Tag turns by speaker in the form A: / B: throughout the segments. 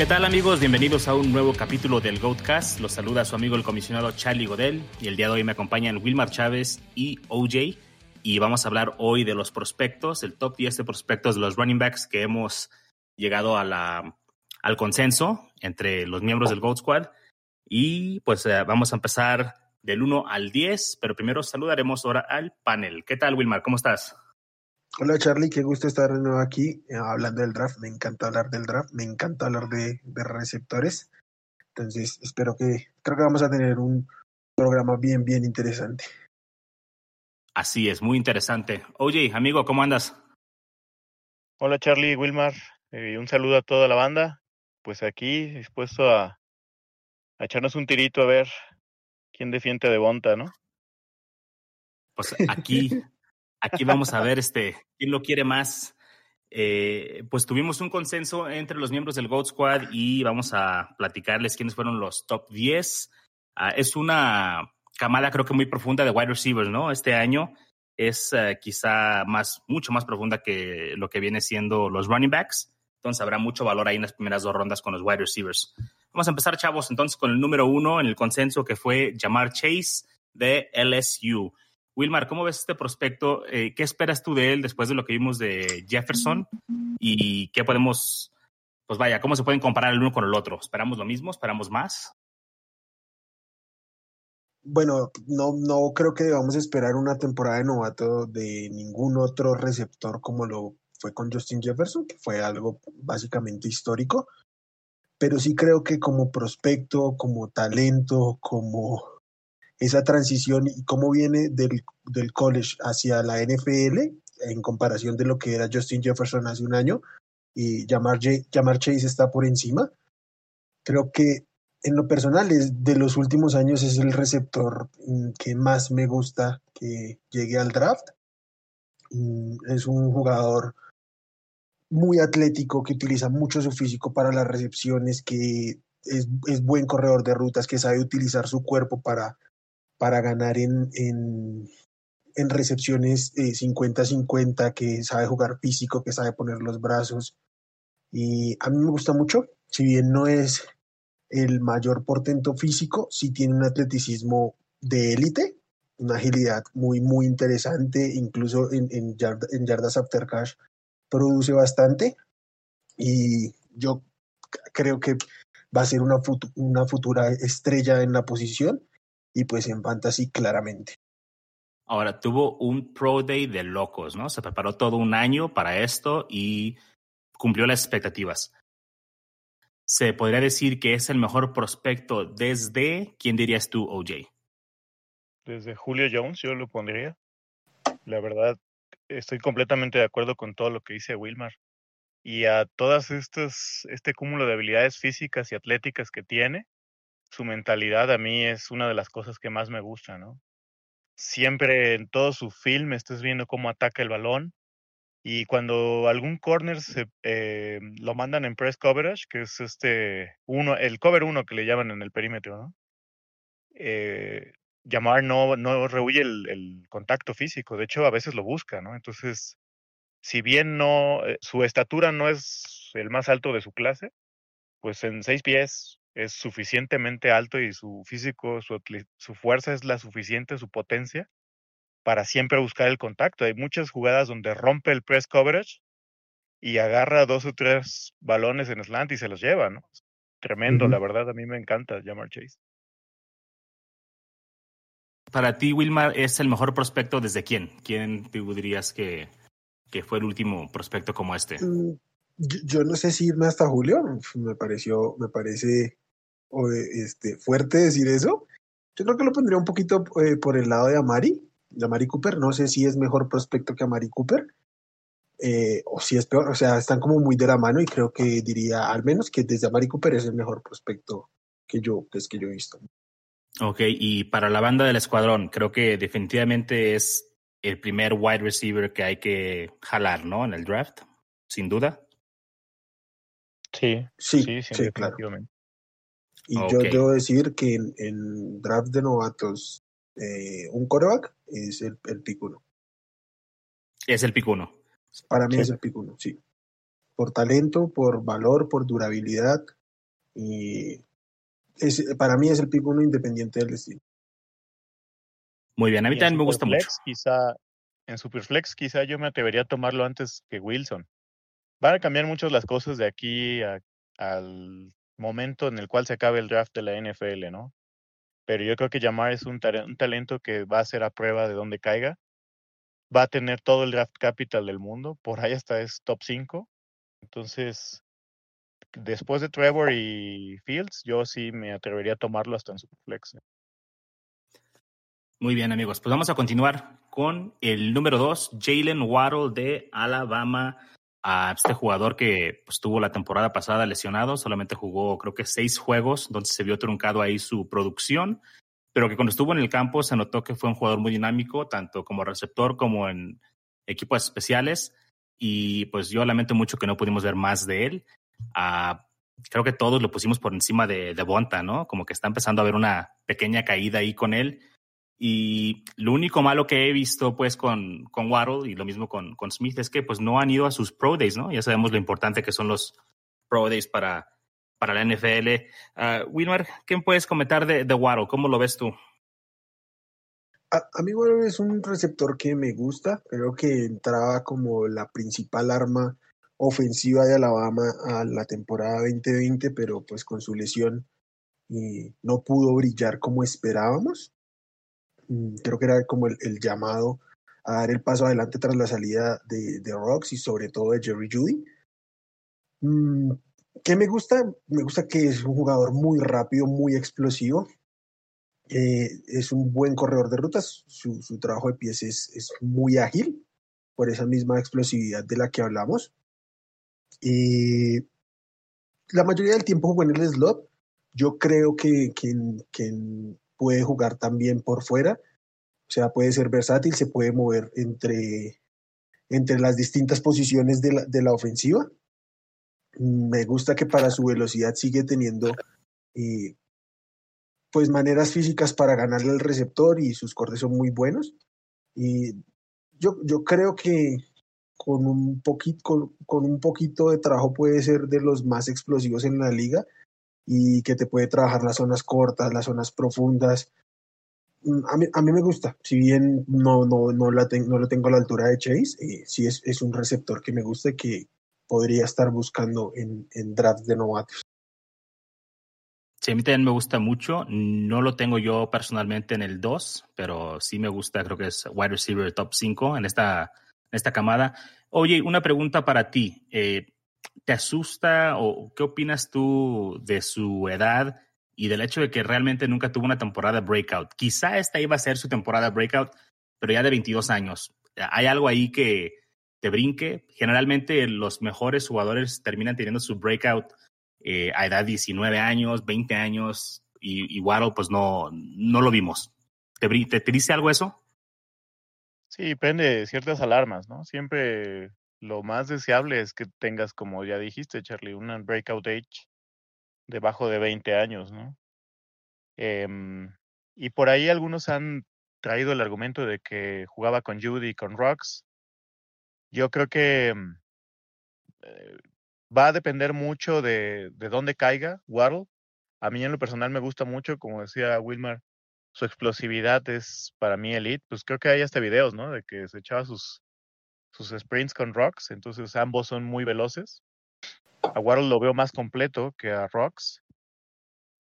A: ¿Qué tal amigos? Bienvenidos a un nuevo capítulo del Goatcast. Los saluda su amigo el comisionado Charlie Godel y el día de hoy me acompañan Wilmar Chávez y OJ y vamos a hablar hoy de los prospectos, el top 10 de prospectos de los running backs que hemos llegado a la, al consenso entre los miembros del Goat Squad y pues eh, vamos a empezar del 1 al 10, pero primero saludaremos ahora al panel. ¿Qué tal Wilmar? ¿Cómo estás?
B: Hola Charlie, qué gusto estar de nuevo aquí eh, hablando del draft. Me encanta hablar del draft, me encanta hablar de, de, receptores. Entonces, espero que, creo que vamos a tener un programa bien, bien interesante.
A: Así es, muy interesante. Oye, amigo, ¿cómo andas?
C: Hola Charlie, Wilmar, eh, un saludo a toda la banda. Pues aquí, dispuesto a, a echarnos un tirito a ver quién defiende de Bonta, ¿no?
A: Pues aquí Aquí vamos a ver este, quién lo quiere más. Eh, pues tuvimos un consenso entre los miembros del Goat Squad y vamos a platicarles quiénes fueron los top 10. Ah, es una camada creo que muy profunda de wide receivers, ¿no? Este año es uh, quizá más, mucho más profunda que lo que viene siendo los running backs. Entonces habrá mucho valor ahí en las primeras dos rondas con los wide receivers. Vamos a empezar, chavos, entonces con el número uno en el consenso que fue Jamar Chase de LSU. Wilmar, ¿cómo ves este prospecto? Eh, ¿Qué esperas tú de él después de lo que vimos de Jefferson? ¿Y qué podemos, pues vaya, cómo se pueden comparar el uno con el otro? ¿Esperamos lo mismo? ¿Esperamos más?
B: Bueno, no, no creo que debamos esperar una temporada de novato de ningún otro receptor como lo fue con Justin Jefferson, que fue algo básicamente histórico. Pero sí creo que como prospecto, como talento, como esa transición y cómo viene del, del college hacia la NFL en comparación de lo que era Justin Jefferson hace un año y Jamar, Chase está por encima. Creo que en lo personal es de los últimos años es el receptor mm, que más me gusta que llegue al draft. Mm, es un jugador muy atlético que utiliza mucho su físico para las recepciones, que es, es buen corredor de rutas, que sabe utilizar su cuerpo para para ganar en, en, en recepciones 50-50, eh, que sabe jugar físico, que sabe poner los brazos. Y a mí me gusta mucho, si bien no es el mayor portento físico, sí tiene un atleticismo de élite, una agilidad muy, muy interesante, incluso en, en, en yardas after cash produce bastante. Y yo creo que va a ser una, una futura estrella en la posición y pues en fantasy claramente.
A: Ahora, tuvo un Pro Day de locos, ¿no? Se preparó todo un año para esto y cumplió las expectativas. Se podría decir que es el mejor prospecto desde, ¿quién dirías tú, OJ?
C: Desde Julio Jones, yo lo pondría. La verdad, estoy completamente de acuerdo con todo lo que dice Wilmar. Y a todas estas, este cúmulo de habilidades físicas y atléticas que tiene, su mentalidad a mí es una de las cosas que más me gusta, ¿no? Siempre en todo su film estás viendo cómo ataca el balón y cuando algún corner se, eh, lo mandan en press coverage, que es este uno, el cover uno que le llaman en el perímetro, ¿no? Eh, llamar no, no rehuye el, el, contacto físico, de hecho a veces lo busca, ¿no? Entonces, si bien no, eh, su estatura no es el más alto de su clase, pues en seis pies, es suficientemente alto y su físico, su, su fuerza es la suficiente, su potencia, para siempre buscar el contacto. Hay muchas jugadas donde rompe el press coverage y agarra dos o tres balones en slant y se los lleva, ¿no? Tremendo, uh -huh. la verdad, a mí me encanta Jamar Chase.
A: Para ti, Wilmar, ¿es el mejor prospecto desde quién? ¿Quién te dirías que, que fue el último prospecto como este?
B: Mm, yo, yo, no sé si irme hasta Julio, me pareció, me parece este, fuerte decir eso. Yo creo que lo pondría un poquito eh, por el lado de Amari, de Amari Cooper. No sé si es mejor prospecto que Amari Cooper. Eh, o si es peor, o sea, están como muy de la mano y creo que diría al menos que desde Amari Cooper es el mejor prospecto que yo, pues, que yo he visto.
A: Ok, y para la banda del escuadrón, creo que definitivamente es el primer wide receiver que hay que jalar, ¿no? En el draft, sin duda.
C: Sí,
B: sí,
C: sí, sí,
B: sí claro. Y okay. yo debo decir que en, en draft de novatos, eh, un coreback es el, el pick uno.
A: Es el pick uno.
B: Para mí sí. es el pick uno, sí. Por talento, por valor, por durabilidad, Y es, para mí es el pick uno independiente del destino.
A: Muy bien, a mí también me gusta mucho.
C: Quizá, en Superflex quizá yo me atrevería a tomarlo antes que Wilson. Van a cambiar mucho las cosas de aquí al momento en el cual se acabe el draft de la NFL, ¿no? Pero yo creo que Jamar es un, un talento que va a ser a prueba de donde caiga. Va a tener todo el draft capital del mundo. Por ahí hasta es top 5. Entonces, después de Trevor y Fields, yo sí me atrevería a tomarlo hasta en Superflex.
A: Muy bien, amigos. Pues vamos a continuar con el número 2, Jalen Waddle de Alabama. A este jugador que pues, tuvo la temporada pasada lesionado, solamente jugó creo que seis juegos, donde se vio truncado ahí su producción, pero que cuando estuvo en el campo se notó que fue un jugador muy dinámico, tanto como receptor como en equipos especiales. Y pues yo lamento mucho que no pudimos ver más de él. Ah, creo que todos lo pusimos por encima de, de Bonta, ¿no? Como que está empezando a haber una pequeña caída ahí con él. Y lo único malo que he visto pues con, con Waddle y lo mismo con, con Smith es que pues no han ido a sus Pro Days, ¿no? Ya sabemos lo importante que son los Pro Days para, para la NFL. Uh, ah, Wilmar, ¿qué puedes comentar de, de Waddle? ¿Cómo lo ves tú?
B: A, mí Waddle es un receptor que me gusta. Creo que entraba como la principal arma ofensiva de Alabama a la temporada 2020, pero pues con su lesión y no pudo brillar como esperábamos. Mm, creo que era como el, llamado a dar el paso adelante tras la salida de, de Rocks y sobre todo de Jerry Judy. Mm, ¿Qué me gusta? Me gusta que es un jugador muy rápido, muy explosivo. Eh, es un buen corredor de rutas. Su, trabajo de pies es, es, muy ágil por esa misma explosividad de la que hablamos. Y la mayoría del tiempo jugó en el slot. Yo creo que, que, que puede jugar también por fuera, o sea, puede ser versátil, se puede mover entre, entre las distintas posiciones de la, de la ofensiva. Me gusta que para su velocidad sigue teniendo eh, pues maneras físicas para ganarle al receptor y sus cortes son muy buenos. Y yo, yo creo que con un, poquito, con, con un poquito de trabajo puede ser de los más explosivos en la liga y que te puede trabajar las zonas cortas, las zonas profundas. Mm, a mí, a mí me gusta, si bien no, no, no, la no lo tengo a la altura de Chase, eh, sí es, es, un receptor que me gusta y que podría estar buscando en, en drafts de novatos.
A: Sí, a mí también me gusta mucho. No lo tengo yo personalmente en el 2, pero sí me gusta, creo que es wide receiver top 5 en esta, en esta camada. Oye, una pregunta para ti. Eh, ¿Te asusta o qué opinas tú de su edad y del hecho de que realmente nunca tuvo una temporada breakout? Quizá esta iba a ser su temporada breakout, pero ya de 22 años. ¿Hay algo ahí que te brinque? Generalmente los mejores jugadores terminan teniendo su breakout eh, a edad 19 años, 20 años, y, y pues no, no lo vimos. ¿Te, te, ¿Te dice algo eso?
C: Sí, prende ciertas alarmas, ¿no? Siempre lo más deseable es que tengas, como ya dijiste, Charlie, una breakout age debajo de 20 años, ¿no? Eh, y por ahí algunos han traído el argumento de que jugaba con Judy y con Rocks. Yo creo que mm, eh, va a depender mucho de, de dónde caiga Waddle. A mí en lo personal me gusta mucho, como decía Wilmar, su explosividad es para mí elite. Pues creo que hay hasta videos, ¿no? De que se echaba sus sus sprints con Rocks, entonces ambos son muy veloces. A Waddle lo veo más completo que a Rocks,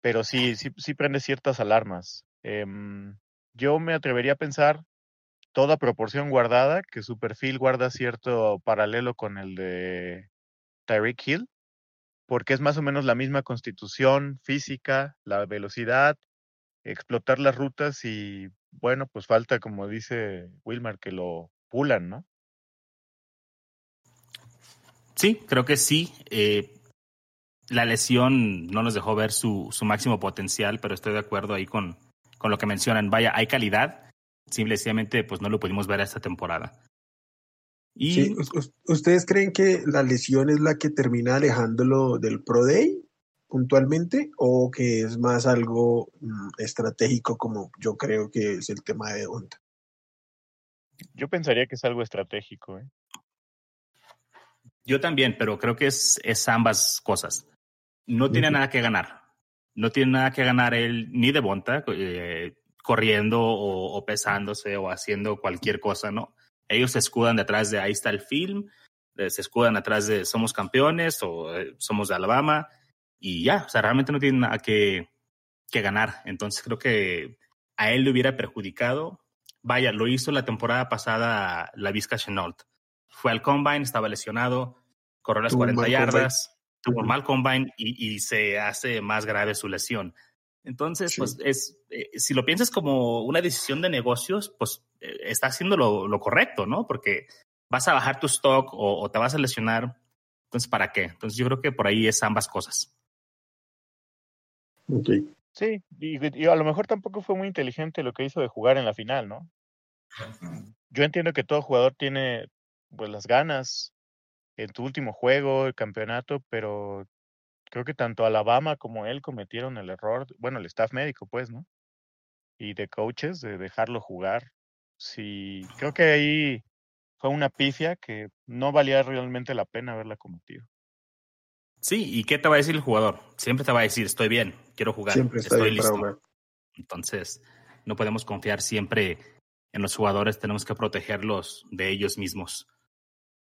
C: pero sí, sí, sí prende ciertas alarmas. Eh, yo me atrevería a pensar, toda proporción guardada, que su perfil guarda cierto paralelo con el de Tyreek Hill, porque es más o menos la misma constitución física, la velocidad, explotar las rutas y bueno, pues falta, como dice Wilmar, que lo pulan, ¿no?
A: Sí, creo que sí. Eh, la lesión no nos dejó ver su, su, máximo potencial, pero estoy de acuerdo ahí con, con lo que mencionan. Vaya, hay calidad, simplemente pues no lo pudimos ver esta temporada.
B: Y... Sí, ¿Ustedes creen que la lesión es la que termina alejándolo del Pro Day puntualmente o que es más algo mm, estratégico como yo creo que es el tema de Honda?
C: Yo pensaría que es algo estratégico. ¿eh?
A: Yo también, pero creo que es, es ambas cosas. no tiene nada que ganar. No tiene nada que ganar él ni de Bonta, eh, corriendo o, pesándose o haciendo cualquier cosa, ¿no? Ellos se escudan detrás de ahí está el film, eh, se escudan atrás de somos campeones o eh, somos de Alabama y ya, o sea, realmente no tienen nada que, que ganar. Entonces creo que a él le hubiera perjudicado. Vaya, lo hizo la temporada pasada la Vizca Chenault. Fue al combine, estaba lesionado, corrió las 40 yardas, tuvo un mal combine y, y, se hace más grave su lesión. Entonces, pues es, eh, si lo piensas como una decisión de negocios, pues eh, está haciendo lo, lo, correcto, ¿no? Porque vas a bajar tu stock o, o, te vas a lesionar. Entonces, ¿para qué? Entonces, yo creo que por ahí es ambas cosas.
C: Ok. Sí, y, y, a lo mejor tampoco fue muy inteligente lo que hizo de jugar en la final, ¿no? Yo entiendo que todo jugador tiene pues las ganas en tu último juego, el campeonato, pero creo que tanto Alabama como él cometieron el error, bueno, el staff médico, pues, ¿no? Y de coaches, de dejarlo jugar. Sí, creo que ahí fue una pifia que no valía realmente la pena haberla cometido.
A: Sí, ¿y qué te va a decir el jugador? Siempre te va a decir, estoy bien, quiero jugar, siempre estoy listo. Entonces, no podemos confiar siempre en los jugadores, tenemos que protegerlos de ellos mismos.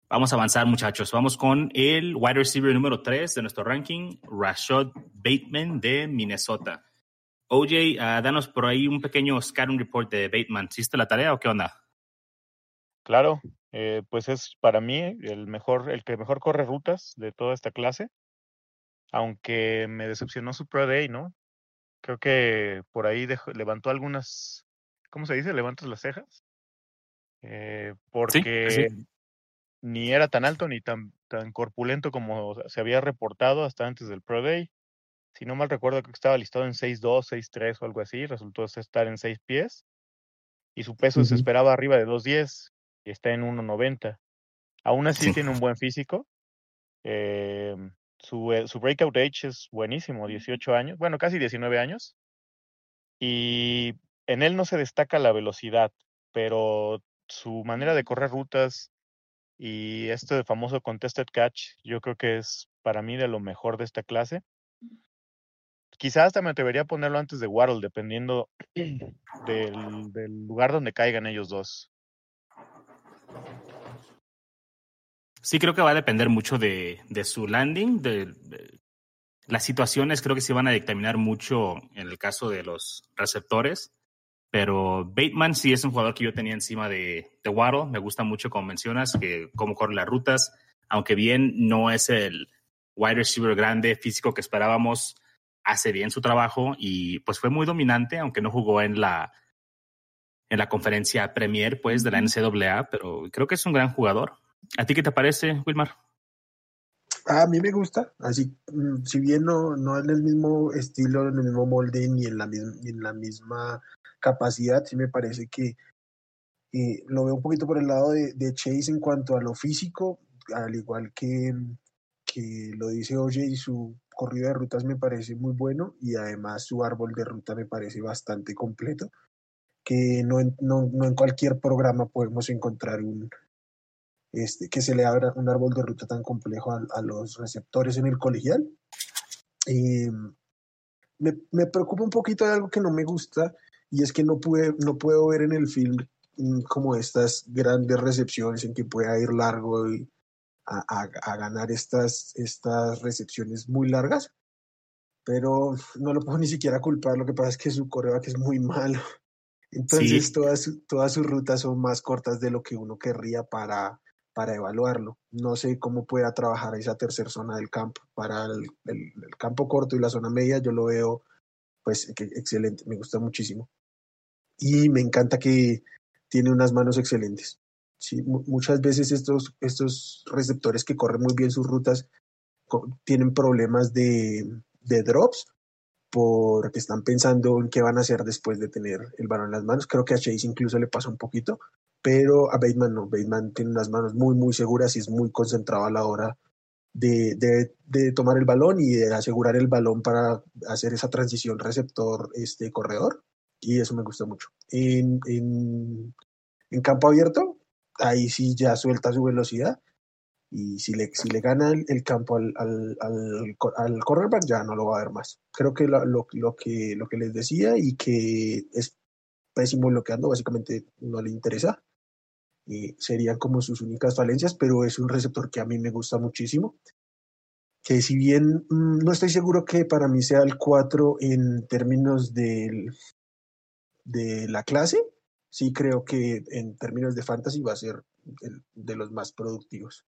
A: Vamos a avanzar, muchachos. Vamos con el wide receiver número 3 de nuestro ranking, Rashad Bateman de Minnesota. OJ, uh, danos por ahí un pequeño scouting report de Bateman. ¿Hiciste la tarea o qué onda?
C: Claro, eh, pues es para mí el mejor, el que mejor corre rutas de toda esta clase. Aunque me decepcionó su Pro Day, ¿no? Creo que por ahí levantó algunas, ¿cómo se dice? Levantas las cejas. Eh, porque sí ni era tan alto ni tan, tan corpulento como se había reportado hasta antes del Pro Day. Si no mal recuerdo, que estaba listado en 6'2, 6'3 o algo así. Resultó estar en 6 pies. Y su peso se esperaba arriba de 2'10 y está en 1'90. Aún así tiene un buen físico. Eh, su, eh, su breakout age es buenísimo, 18 años, bueno, casi 19 años. Y en él no se destaca la velocidad, pero su manera de correr rutas, y este famoso contested catch, yo creo que es para mí de lo mejor de esta clase. Quizás hasta me atrevería a ponerlo antes de Waddle, dependiendo del, del lugar donde caigan ellos dos.
A: Sí, creo que va a depender mucho de, de su landing. De, de, las situaciones creo que se van a dictaminar mucho en el caso de los receptores. Pero Bateman sí es un jugador que yo tenía encima de, de Waddle. Me gusta mucho, como mencionas, que cómo corre las rutas. Aunque bien no es el wide receiver grande físico que esperábamos, hace bien su trabajo y pues fue muy dominante, aunque no jugó en la, en la conferencia Premier pues, de la NCAA, pero creo que es un gran jugador. ¿A ti qué te parece, Wilmar?
B: A mí me gusta, así, mm, si bien no, no en el mismo estilo, en el mismo molde, ni en la, ni en la misma capacidad, sí me parece que eh, lo veo un poquito por el lado de, de, Chase en cuanto a lo físico, al igual que, que lo dice Oye y su corrido de rutas me parece muy bueno y además su árbol de ruta me parece bastante completo, que no no, no en cualquier programa podemos encontrar un, este, que se le abra un árbol de ruta tan complejo a, a los receptores en el colegial. Eh, me, me, preocupa un poquito de algo que no me gusta y es que no, pude, no puedo ver en el film mm, como estas grandes recepciones en que pueda ir largo y a, a, a, ganar estas, estas recepciones muy largas, pero no lo puedo ni siquiera culpar, lo que pasa es que su coreback es muy malo. Entonces sí. todas, todas sus rutas son más cortas de lo que uno querría para, para evaluarlo. No sé cómo pueda trabajar esa tercera zona del campo. Para el, el, el, campo corto y la zona media yo lo veo pues excelente, me gusta muchísimo y me encanta que tiene unas manos excelentes. Sí, muchas veces estos, estos receptores que corren muy bien sus rutas tienen problemas de, de drops porque están pensando en qué van a hacer después de tener el balón en las manos. Creo que a Chase incluso le pasa un poquito, pero a Bateman no. Bateman tiene unas manos muy, muy seguras y es muy concentrado a la hora de, de, tomar el balón y de asegurar el balón para hacer esa transición receptor este corredor y eso me gusta mucho. En, en, campo abierto, ahí sí ya suelta su velocidad Y si le, si le gana el, campo al, al, al, cornerback, ya no lo va a ver más. Creo que lo, lo, lo, que lo que les decía y que es pésimo bloqueando, básicamente no le interesa. Y serían como sus únicas falencias, pero es un receptor que a mí me gusta muchísimo. Que si bien mm, no estoy seguro que para mí sea el 4 en términos del, de la clase, sí creo que en términos de fantasy va a ser de los más productivos.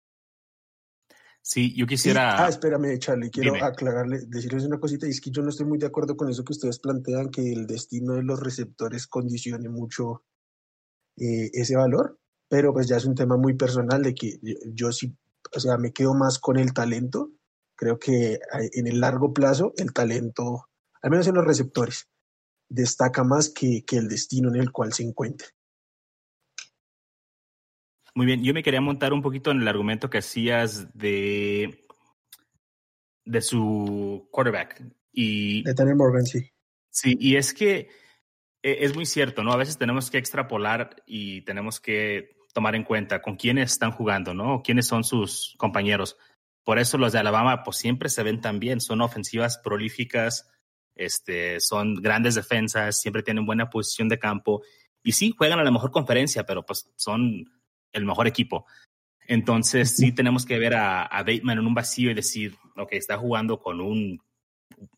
A: Sí, yo quisiera.
B: ah, espérame, Charlie, quiero aclararle, decirles una cosita, y es que yo no estoy muy de acuerdo con eso que ustedes plantean, que el destino de los receptores condicione mucho eh, ese valor, pero pues ya es un tema muy personal de que yo, sí, o sea, me quedo más con el talento. Creo que en el largo plazo el talento, al menos en los receptores, destaca más que, que el destino en el cual se encuentra.
A: Muy bien, yo me quería montar un poquito en el argumento que hacías de, de su quarterback. Y,
B: de Tanner Morgan, sí.
A: Sí, y es que e, es muy cierto, ¿no? A veces tenemos que extrapolar y tenemos que tomar en cuenta con quiénes están jugando, ¿no? quiénes son sus compañeros. Por eso los de Alabama, pues siempre se ven tan bien, son ofensivas prolíficas, este, son grandes defensas, siempre tienen buena posición de campo. Y sí, juegan a la mejor conferencia, pero pues son el mejor equipo. Entonces sí tenemos que ver a, Bateman en un vacío y decir, ok, está jugando con un,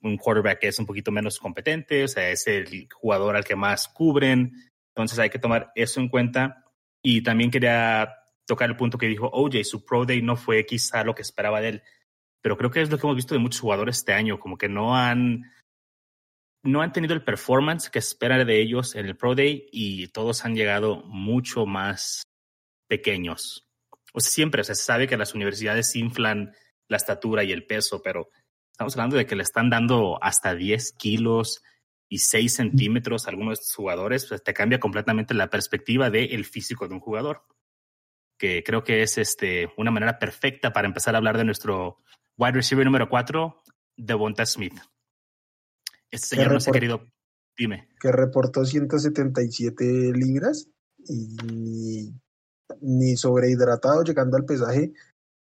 A: un quarterback que es un poquito menos competente, o sea, es el jugador al que más cubren. Entonces hay que tomar eso en cuenta. Y también quería tocar el punto que dijo OJ, su Pro Day no fue quizá lo que esperaba de él, pero creo que es lo que hemos visto de muchos jugadores este año, como que no han, no han tenido el performance que esperan de ellos en el Pro Day y todos han llegado mucho más pequeños. O sea, siempre, o sea, se sabe que las universidades inflan la estatura y el peso, pero estamos hablando de que le están dando hasta 10 kilos y 6 centímetros a algunos de estos jugadores, pues te cambia completamente la perspectiva del físico de un jugador. Que creo que es este, una manera perfecta para empezar a hablar de nuestro wide receiver número 4, Devonta Smith. Este señor no se ha querido. Dime.
B: Que reportó 177 libras y ni sobrehidratado llegando al pesaje,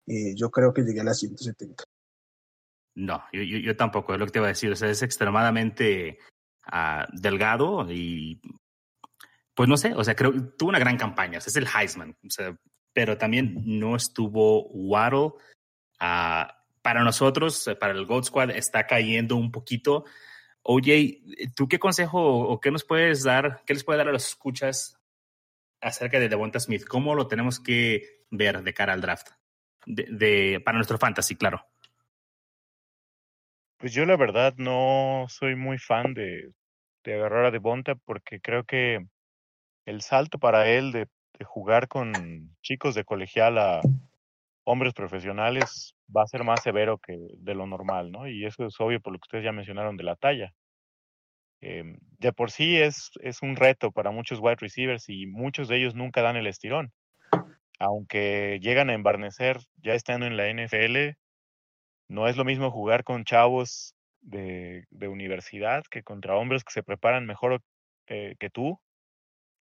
B: eh, yo creo que llegué a las 170.
A: No, yo, yo, tampoco, es lo que te iba a decir. O sea, es extremadamente uh, delgado y pues no sé, o sea, creo tuvo una gran campaña, o sea, es el Heisman, o sea, pero también no estuvo Waddle. Uh, para nosotros, para el Gold Squad, está cayendo un poquito. Oye, ¿tú qué consejo o qué nos puedes dar, qué les puede dar a los escuchas acerca de Devonta Smith? ¿Cómo lo tenemos que ver de cara al draft? De, para nuestro fantasy, claro.
C: Pues yo la verdad no soy muy fan de, agarrar a Devonta porque creo que el salto para él de, de jugar con chicos de colegial a hombres profesionales va a ser más severo que de lo normal, ¿no? Y eso es obvio por lo que ustedes ya mencionaron de la talla. Em, de por sí es, es un reto para muchos wide receivers y muchos de ellos nunca dan el estirón. Aunque llegan a embarnecer ya estando en la NFL, no es lo mismo jugar con chavos de, de universidad que contra hombres que se preparan mejor eh, que tú,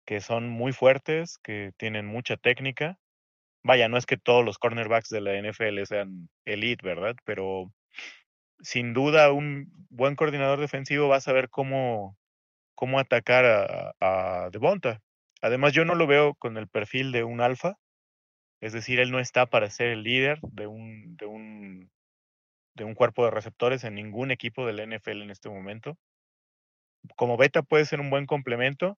C: que son muy fuertes, que tienen mucha técnica. Vaya, no es que todos los cornerbacks de la NFL sean elite, ¿verdad? Pero sin duda un buen coordinador defensivo va a saber cómo, cómo atacar a, a Devonta. Además, yo no lo veo con el perfil de un alfa, es decir, él no está para ser el líder de un, de un, de un cuerpo de receptores en ningún equipo del NFL en este momento. Como beta puede ser un buen complemento,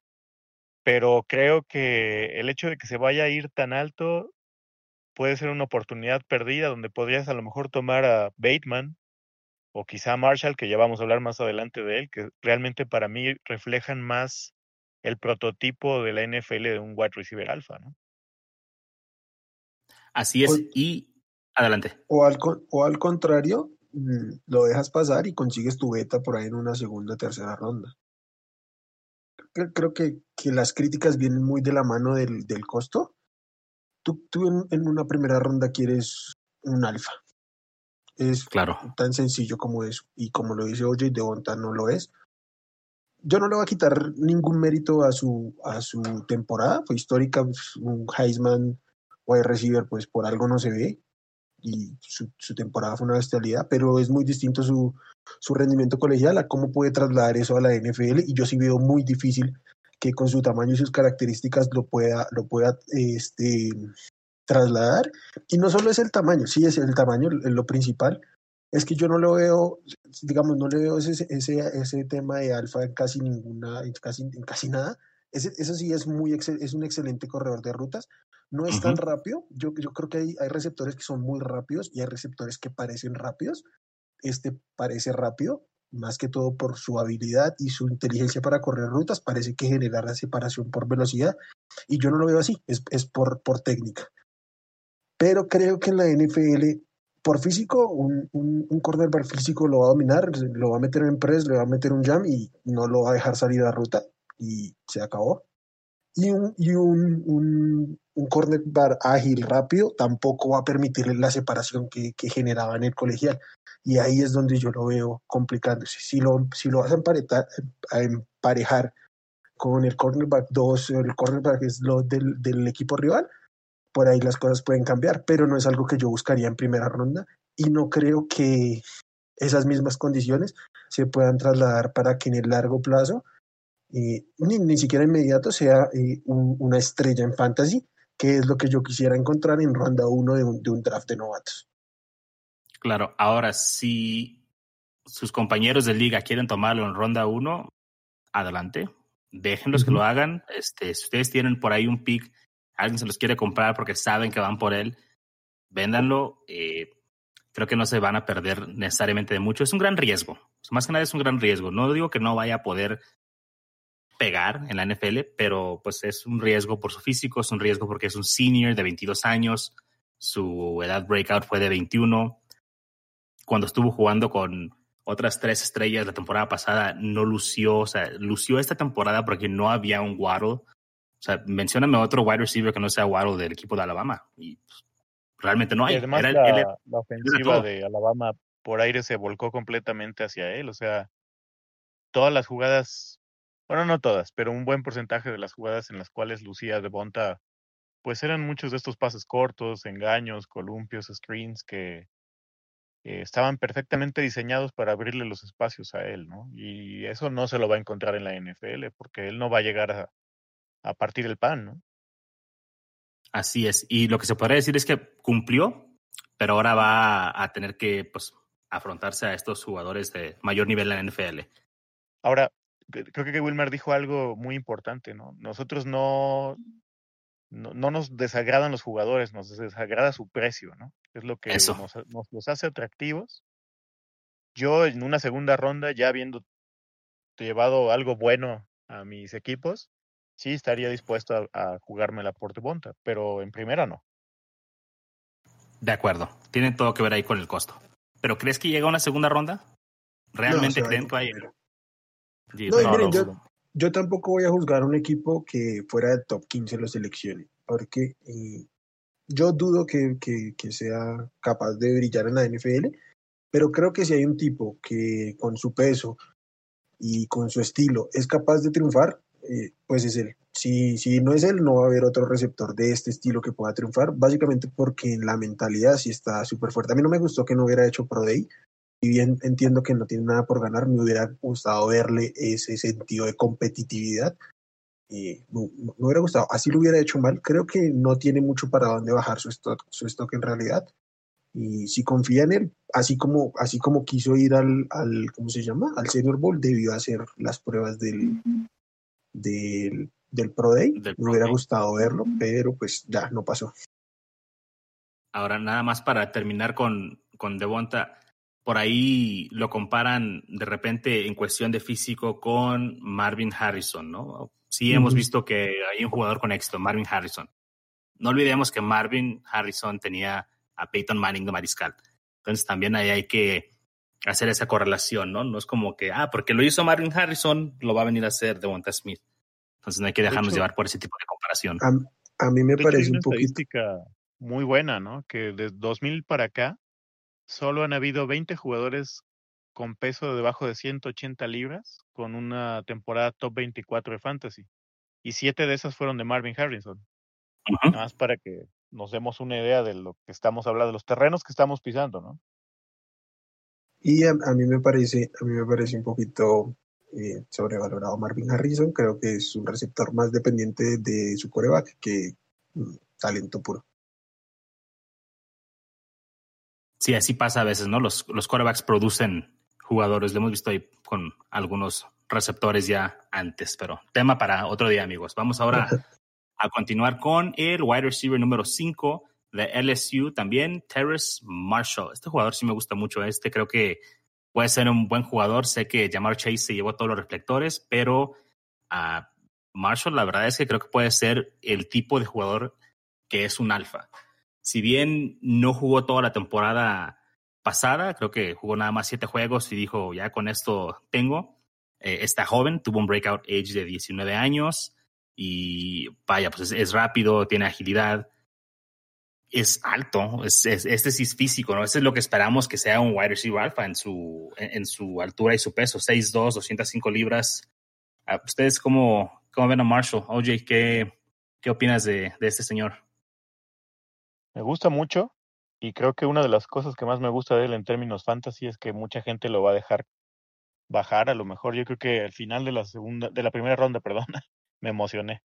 C: pero creo que el hecho de que se vaya a ir tan alto puede ser una oportunidad perdida donde podrías a lo mejor tomar a Bateman o quizá Marshall, que ya vamos a hablar más adelante de él, que realmente para mí reflejan más el prototipo de la NFL de un wide receiver alfa, ¿no?
A: Así es, y adelante.
B: O al, o al contrario, mm, lo dejas pasar y consigues tu beta por ahí en una segunda, tercera ronda. Creo que, que las críticas vienen muy de la mano del, del costo. Tú, tú en, en una primera ronda quieres un alfa, es
A: claro.
B: tan sencillo como eso. Y como lo dice OJ, Devonta no lo es. Yo no le voy a quitar ningún mérito a su, a su temporada. Fue histórica, pues, un Heisman wide receiver, pues por algo no se ve. y su, su, temporada fue una bestialidad, pero es muy distinto su, su rendimiento colegial a cómo puede trasladar eso a la NFL y yo sí veo muy difícil que con su tamaño y sus características lo pueda, lo pueda este, trasladar. Y no solo es el tamaño, sí es el tamaño lo principal, es que yo no lo veo, digamos, no le veo ese, ese, ese tema de alfa en casi ninguna, en casi, en casi nada. Ese, eso sí es, muy es un excelente corredor de rutas. No es tan rápido. Yo, yo creo que hay, hay receptores que son muy rápidos y hay receptores que parecen rápidos. Este parece rápido, más que todo por su habilidad y su inteligencia para correr rutas. Parece que genera la separación por velocidad. Y yo no lo veo así, es, es por, por técnica. Pero creo que en la NFL por físico, un, un, un, cornerback físico lo va a dominar, lo va a meter en press, le va a meter un jam y no lo va a dejar salir a ruta y se acabó. Y un, y un, un, un cornerback ágil, rápido, tampoco va a permitirle la separación que, que, generaba en el colegial. Y ahí es donde yo lo veo complicándose. Si lo, si lo vas a, a emparejar con el cornerback 2, el cornerback es lo del, del equipo rival, por ahí las cosas pueden cambiar, pero no es algo que yo buscaría en primera ronda y no creo que esas mismas condiciones se puedan trasladar para que en el largo plazo, eh, ni, ni, siquiera inmediato, sea eh, un, una estrella en fantasy, que es lo que yo quisiera encontrar en ronda uno de un, de un draft de novatos.
A: Claro, ahora si sus compañeros de liga quieren tomarlo en ronda uno, adelante, déjenlos uh -huh. que lo hagan. Este, si ustedes tienen por ahí un pick alguien se los quiere comprar porque saben que van por él, véndanlo. Eh, creo que no se van a perder necesariamente de mucho. Es un gran riesgo. Más que nada es un gran riesgo. No digo que no vaya a poder pegar en la NFL, pero pues es un riesgo por su físico, es un riesgo porque es un senior de 22 años, su edad breakout fue de 21. Cuando estuvo jugando con otras tres estrellas la temporada pasada, no lució, o sea, lució esta temporada porque no había un Waddle o sea, mencióname otro wide receiver que no sea Waddle del equipo de Alabama. Y pues, realmente no hay.
C: Además,
A: era,
C: la,
A: él,
C: la, ofensiva de Alabama por aire se volcó completamente hacia él. O sea, todas las jugadas, bueno, no todas, pero un buen porcentaje de las jugadas en las cuales lucía de Bonta, pues eran muchos de estos pases cortos, engaños, columpios, screens que eh, estaban perfectamente diseñados para abrirle los espacios a él, ¿no? Y eso no se lo va a encontrar en la NFL porque él no va a llegar a a partir del pan, ¿no?
A: Así es. Y lo que se podría decir es que cumplió, pero ahora va a tener que pues, afrontarse a estos jugadores de mayor nivel en la NFL.
C: Ahora, creo que Wilmer dijo algo muy importante, ¿no? Nosotros no, no, no nos desagradan los jugadores, nos desagrada su precio, ¿no? Es lo que
A: Eso.
C: nos, nos los hace atractivos. Yo en una segunda ronda, ya habiendo llevado algo bueno a mis equipos, sí estaría dispuesto a, a jugarme la Portebonta, pero en primera no.
A: De acuerdo, tiene todo que ver ahí con el costo. ¿Pero crees que llega una segunda ronda? ¿Realmente
B: No,
A: creen que. Sí,
B: No, miren, yo, yo tampoco voy a juzgar a un equipo que fuera del top 15 lo seleccione, porque eh, yo dudo que, que, que sea capaz de brillar en la NFL, pero creo que si hay un tipo que con su peso y con su estilo es capaz de triunfar, eh, pues es él. Si, si no es él, no va a haber otro receptor de este estilo que pueda triunfar, básicamente porque la mentalidad sí está súper fuerte. A mí no me gustó que no hubiera hecho Pro Day, y bien entiendo que no tiene nada por ganar, me hubiera gustado verle ese sentido de competitividad. Eh, no, no, me hubiera gustado, así lo hubiera hecho mal. Creo que no tiene mucho para dónde bajar su stock, su stock en realidad. Y si confía en él, así como, así como quiso ir al, al, ¿cómo se llama? Al Senior Bowl, debió hacer las pruebas del, del, del Pro Day.
A: Del
B: me
A: Pro
B: hubiera
A: Day.
B: gustado verlo, pero pues ya no pasó.
A: Ahora, nada más para terminar con, con Devonta, por ahí lo comparan de repente en cuestión de físico con Marvin Harrison, ¿no? Sí hemos
B: Ujú.
A: visto que hay un jugador con éxito, Marvin Harrison. No olvidemos que Marvin Harrison tenía a Peyton Manning de mariscal. Entonces también ahí hay que hacer esa correlación, ¿no? No es como que, ah, porque lo hizo Marvin Harrison, lo va a venir a hacer Devonta Smith. Entonces no hay que
C: De
A: dejarnos
C: hecho-
A: llevar por ese tipo de comparación.
B: A, a mí me
C: De hecho, hay
B: parece
C: una
B: un poquito.
C: estadística muy buena, ¿no? Que desde 2000 para acá solo han habido 20 jugadores con peso debajo de 180 libras con una temporada top 24 de fantasy. Y siete de esas fueron de Marvin Harrison. Nada más para que nos demos una idea de lo que estamos hablando, de los terrenos que estamos pisando, ¿no?
B: Y a, mí me parece, a mí me parece un poquito eh, sobrevalorado Marvin Harrison. Creo que es un receptor más dependiente de su coreback que mm, talento puro.
A: Sí, así pasa a veces, ¿no? Los, los corebacks producen jugadores. Lo hemos visto ahí con algunos receptores ya antes, pero tema para otro día, amigos. Vamos ahora a continuar con el wide receiver número 5 de LSU, también Terrace Marshall. Este jugador sí me gusta mucho. Este creo que puede ser un buen jugador. Sé que Jamar Chase se llevó todos los reflectores, pero a Marshall la verdad es que creo que puede ser el tipo de jugador que es un alfa. Si bien no jugó toda la temporada pasada, creo que jugó nada más siete juegos y dijo, ya con esto tengo. Eh, está joven, tuvo un breakout age de 19 años y vaya, pues es, rápido, tiene agilidad, es alto, es, este sí es físico, ¿no? Eso es lo que esperamos que sea un wide receiver alfa en su, en, su altura y su peso, 6'2", 205 libras. Ah, ¿Ustedes cómo, cómo ven a Marshall? OJ, ¿qué, qué opinas de, de este señor?
C: Me gusta mucho y creo que una de las cosas que más me gusta de él en términos fantasy es que mucha gente lo va a dejar bajar. A lo mejor yo creo que al final de la segunda, de la primera ronda, perdón, me emocioné.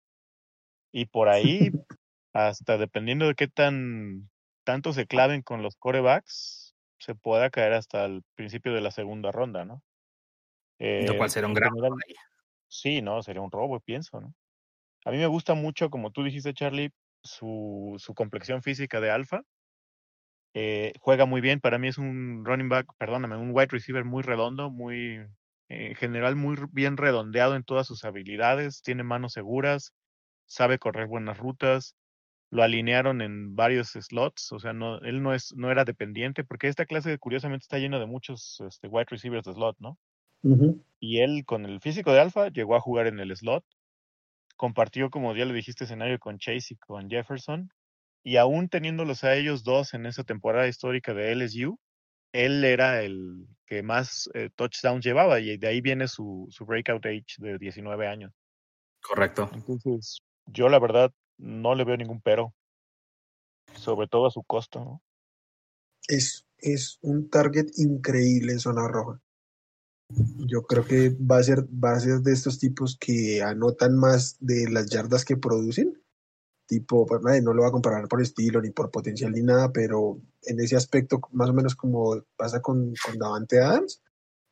C: Y por ahí, hasta dependiendo de qué tan tanto se claven con los corebacks, se pueda caer hasta el principio de la segunda ronda, ¿no?
A: Eh, lo cual será un gran
C: Sí, no, sería un robo, pienso, ¿no? A mí me gusta mucho, como tú dijiste, Charlie, su, su complexión física de alfa. Eh, juega muy bien, para mí es un running back, perdóname, un wide receiver muy redondo, muy, en general muy bien redondeado en todas sus habilidades, tiene manos seguras, sabe correr buenas rutas, lo alinearon en varios slots, o sea, no, él no, es, no era dependiente, porque esta clase curiosamente está llena de muchos este, wide receivers de slot, ¿no? Y él con el físico de alfa llegó a jugar en el slot, compartió, como ya le dijiste, escenario con Chase y con Jefferson, y aún teniéndolos a ellos dos en esa temporada histórica de LSU, él era el que más eh, touchdowns llevaba y de ahí viene su, su breakout age de 19 años.
A: Correcto.
C: Entonces, yo la verdad no le veo ningún pero, sobre todo a su costo. ¿no?
B: Es, es un target increíble en zona roja. Yo creo que va a ser, va a ser de estos tipos que anotan más de las yardas que producen tipo, pues, no lo va a comparar por estilo ni por potencial ni nada, pero en ese aspecto, más o menos como pasa con, con Davante Adams,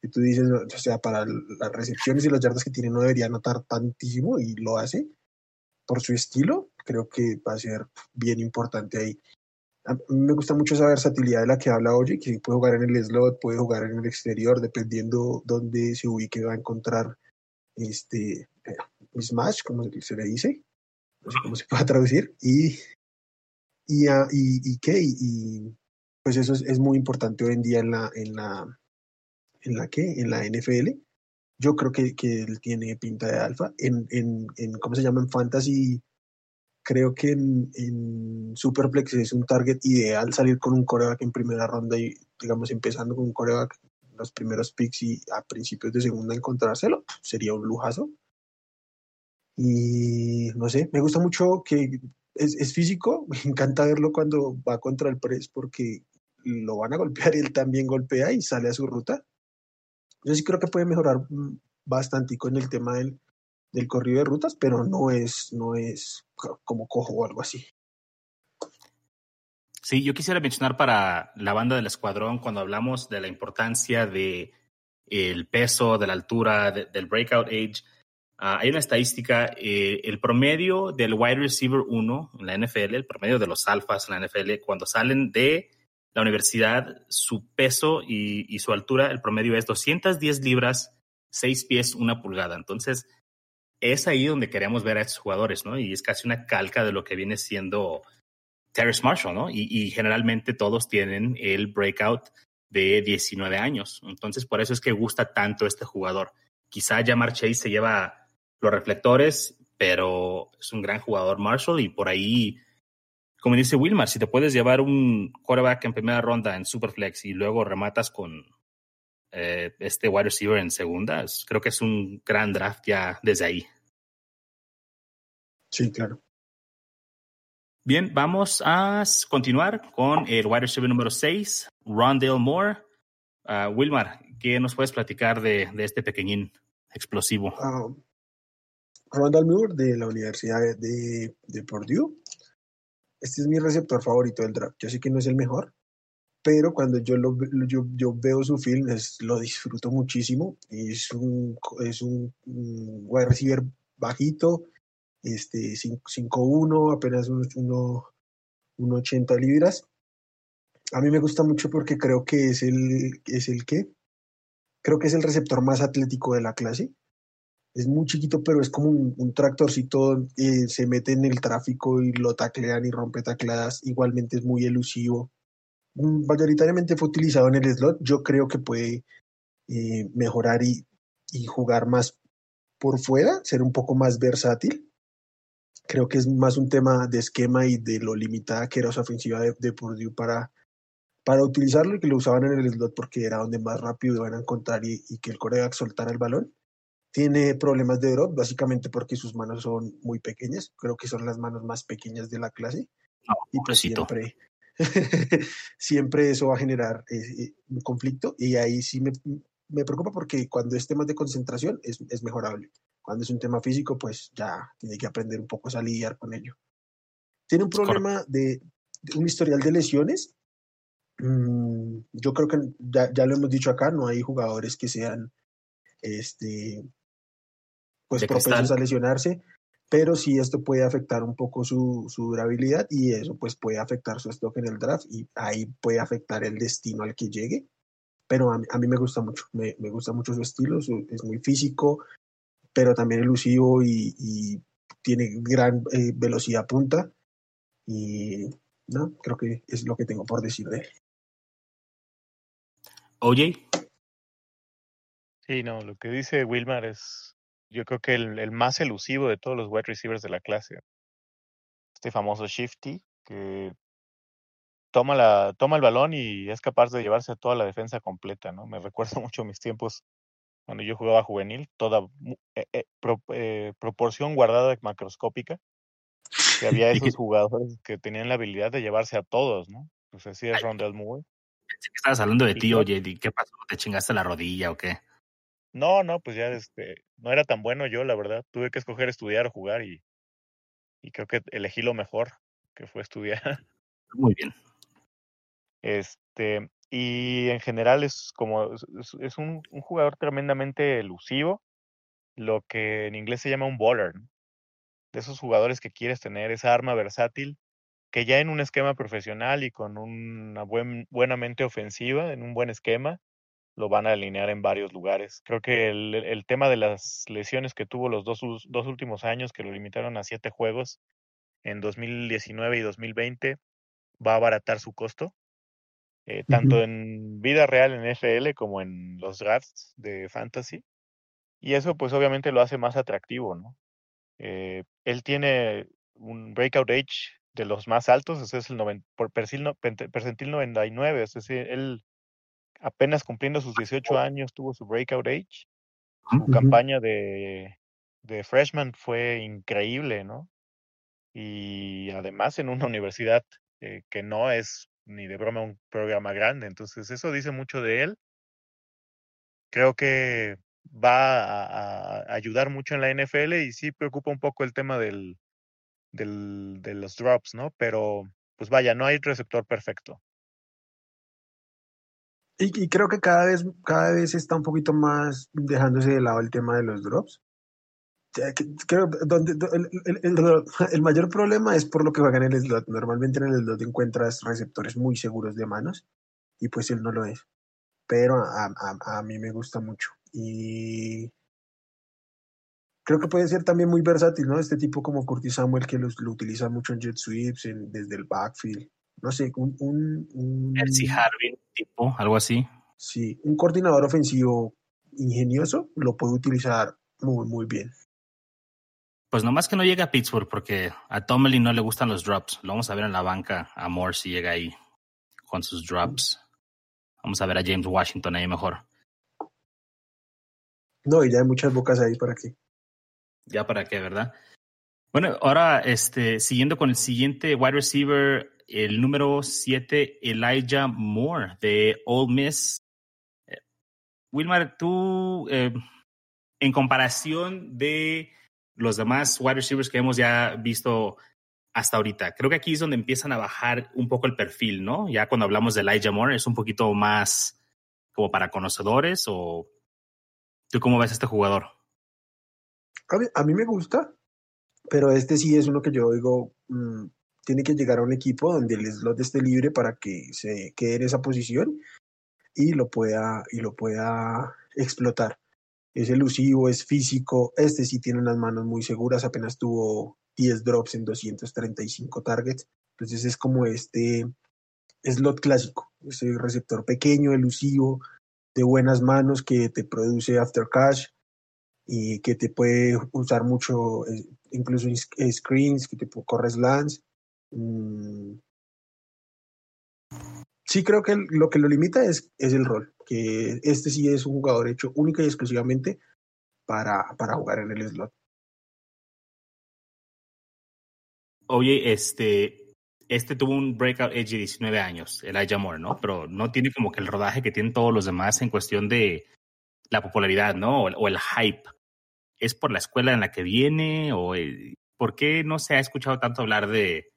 B: y tú dices, o sea, para las recepciones y las yardas que tiene no debería anotar tantísimo y lo hace por su estilo, creo que va a ser bien importante ahí. A mí me gusta mucho esa versatilidad de la que habla Oye, que puede jugar en el slot, puede jugar en el exterior, dependiendo dónde se ubique, va a encontrar este eh, como se le dice, no sé cómo se puede traducir, y, y, ah, y, y qué, y, pues eso es, es, muy importante hoy en día en la, en la, en la que, en la NFL. Yo creo que, que él tiene pinta de alfa. En, en, en, ¿cómo se llama? En fantasy, creo que en, en Superplex es un target ideal salir con un coreback en primera ronda y, digamos, empezando con un coreback los primeros picks y a principios de segunda encontrárselo, sería un lujazo. Y no sé, me gusta mucho que es, es, físico, me encanta verlo cuando va contra el press porque lo van a golpear y él también golpea y sale a su ruta. Yo sí creo que puede mejorar mm, bastante con el tema del, del corrido de rutas, pero no es, no es como cojo o algo así.
A: Sí, yo quisiera mencionar para la banda del escuadrón cuando hablamos de la importancia de el peso, de la altura, del breakout age Ah, hay una estadística, eh, el promedio del wide receiver 1 en la NFL, el promedio de los alfas en la NFL, cuando salen de la universidad, su peso y, su altura, el promedio es 210 libras, 6 pies, 1 pulgada. Entonces, es ahí donde queremos ver a estos jugadores, ¿no? Y es casi una calca de lo que viene siendo Terrence Marshall, ¿no? Y, generalmente todos tienen el breakout de 19 años. Entonces, por eso es que gusta tanto este jugador. Quizá Jamar Chase se lleva los reflectores, pero es un gran jugador Marshall y por ahí, como dice Wilmar, si te puedes llevar un quarterback en primera ronda en Superflex y luego rematas con eh, este wide receiver en segunda, creo que es un gran draft ya desde ahí.
B: Sí, claro.
A: Bien, vamos a continuar con el wide receiver número 6, Rondale Moore. Uh, Wilmar, ¿qué nos puedes platicar de, de este pequeñín explosivo?
B: Uh, Rondale Moore de la Universidad de, de Purdue. Este es mi receptor favorito del draft. Yo sé que no es el mejor, pero cuando yo, lo, yo, yo veo su film es, lo disfruto muchísimo. Es un, es un, un wide receiver bajito, este 5'1, apenas unos 1,80 libras. A mí me gusta mucho porque creo que es el, es el que, creo que es el receptor más atlético de la clase. Es muy chiquito, pero es como un, un tractorcito, eh, se mete en el tráfico y lo taclean y rompe tacleadas. Igualmente es muy elusivo. Mayoritariamente fue utilizado en el slot. Yo creo que puede eh, mejorar y, y jugar más por fuera, ser un poco más versátil creo que es más un tema de esquema y de lo limitada que era esa ofensiva de, de Purdue para, para utilizarlo y que lo usaban en el slot porque era donde más rápido iban a encontrar y, y que el coreback soltara el balón. Tiene problemas de drop, básicamente porque sus manos son muy pequeñas. Creo que son las manos más pequeñas de la clase.
A: No,
B: y pues siempre, siempre eso va a generar eh, un conflicto. Y ahí sí me, me preocupa porque cuando es temas de concentración es, es mejorable. Cuando es un tema físico, pues ya tiene que aprender un poco a lidiar con ello. Tiene un problema de, de un historial de lesiones. Mm, yo creo que ya, ya, lo hemos dicho acá, no hay jugadores que sean este, pues
A: De
B: propensos
A: cristal.
B: a lesionarse, pero sí esto puede afectar un poco su, su durabilidad y eso pues puede afectar su stock en el draft y ahí puede afectar el destino al que llegue. Pero a mí, a mí me gusta mucho, me, me gusta mucho su estilo, su, es muy físico, pero también elusivo y, y tiene gran eh, velocidad punta. Y no, creo que es lo que tengo por decir de él.
A: OJ,
C: Sí, no, lo que dice Wilmar es, yo creo que el, el más elusivo de todos los wide receivers de la clase. Este famoso Shifty, que toma, la, toma el balón y es capaz de llevarse a toda la defensa completa, ¿no? Me recuerda mucho mis tiempos cuando yo jugaba juvenil, toda eh, eh, pro- eh, proporción guardada macroscópica, que había esos jugadores que tenían la habilidad de llevarse a todos, ¿no? Pues así es. Rondell Moore.
A: pensé que estabas hablando de ti. ¿y ¿Qué pasó? ¿Te chingaste la rodilla o qué?
C: No, no, pues ya este, no era tan bueno yo, la verdad. Tuve que escoger estudiar o jugar y, y creo que elegí lo mejor, que fue estudiar.
A: Muy bien.
C: Este, y en general es como, es, un, un jugador tremendamente elusivo, lo que en inglés se llama un baller, ¿no? De esos jugadores que quieres tener, esa arma versátil, que ya en un esquema profesional y con una buen, buena mente ofensiva, en un buen esquema, lo van a alinear en varios lugares. Creo que el, el tema de las lesiones que tuvo los dos, dos últimos años, que lo limitaron a siete juegos en 2019 y 2020, va a abaratar su costo, eh, tanto en vida real en FL como en los drafts de fantasy. Y eso pues obviamente lo hace más atractivo, ¿no? Eh, él tiene un breakout age de los más altos, ese es el noven- por percil, percentil 99, es decir, él apenas cumpliendo sus 18 años tuvo su breakout age. Su
B: Ujú.
C: campaña de, de freshman fue increíble, ¿no? Y además en una universidad eh, que no es ni de broma un programa grande, entonces eso dice mucho de él. Creo que va a, a ayudar mucho en la NFL y sí preocupa un poco el tema del, del, de los drops, ¿no? Pero pues vaya, no hay receptor perfecto.
B: Y, creo que cada vez, cada vez está un poquito más dejándose de lado el tema de los drops. Creo donde, do- el, el- el- mayor problema es por lo que juegan en el slot. Normalmente en el slot encuentras receptores muy seguros de manos y pues él no lo es. Pero a, a, a mí me gusta mucho. Y creo que puede ser también muy versátil, ¿no? Este tipo como Curtis Samuel que los, lo utiliza mucho en jet sweeps, desde el backfield. No sé, un, un, un,
A: tipo, algo así.
B: sí, un coordinador ofensivo ingenioso lo puede utilizar muy, muy bien.
A: Pues nomás que no llegue a Pittsburgh porque a Tomlin no le gustan los drops. Lo vamos a ver en la banca a Moore si llega ahí con sus drops. Vamos a ver a James Washington ahí mejor.
B: No, y ya hay muchas bocas ahí para que.
A: Ya para qué, ¿verdad? Bueno, ahora este, siguiendo con el siguiente wide receiver, el número 7, Elijah Moore de Ole Miss. Eh, Wilmar, tú, eh, en comparación de los demás wide receivers que hemos ya visto hasta ahorita, creo que aquí es donde empiezan a bajar un poco el perfil, ¿no? Ya cuando hablamos de Elijah Moore es un poquito más como para conocedores o tú cómo ves a este jugador?
B: A mí, me gusta, pero este sí es uno que yo digo, mmm, tiene que llegar a un equipo donde el slot esté libre para que se quede en esa posición y lo pueda, y lo pueda explotar. Es elusivo, es físico, este sí tiene unas manos muy seguras, apenas tuvo 10 drops en 235 targets, entonces es como este slot clásico, ese receptor pequeño, elusivo, de buenas manos que te produce after cash y que te puede usar mucho, eh, incluso screens, que te corre slants. Mm. Sí creo que lo que lo limita es, es el rol, que este sí es un jugador hecho única y exclusivamente para, para jugar en el slot.
A: Oye, este, este tuvo un breakout edge de 19 años, el Moore, ¿no? Pero no tiene como que el rodaje que tienen todos los demás en cuestión de la popularidad, ¿no? O, el hype. ¿Es por la escuela en la que viene? ¿O por qué no se ha escuchado tanto hablar de,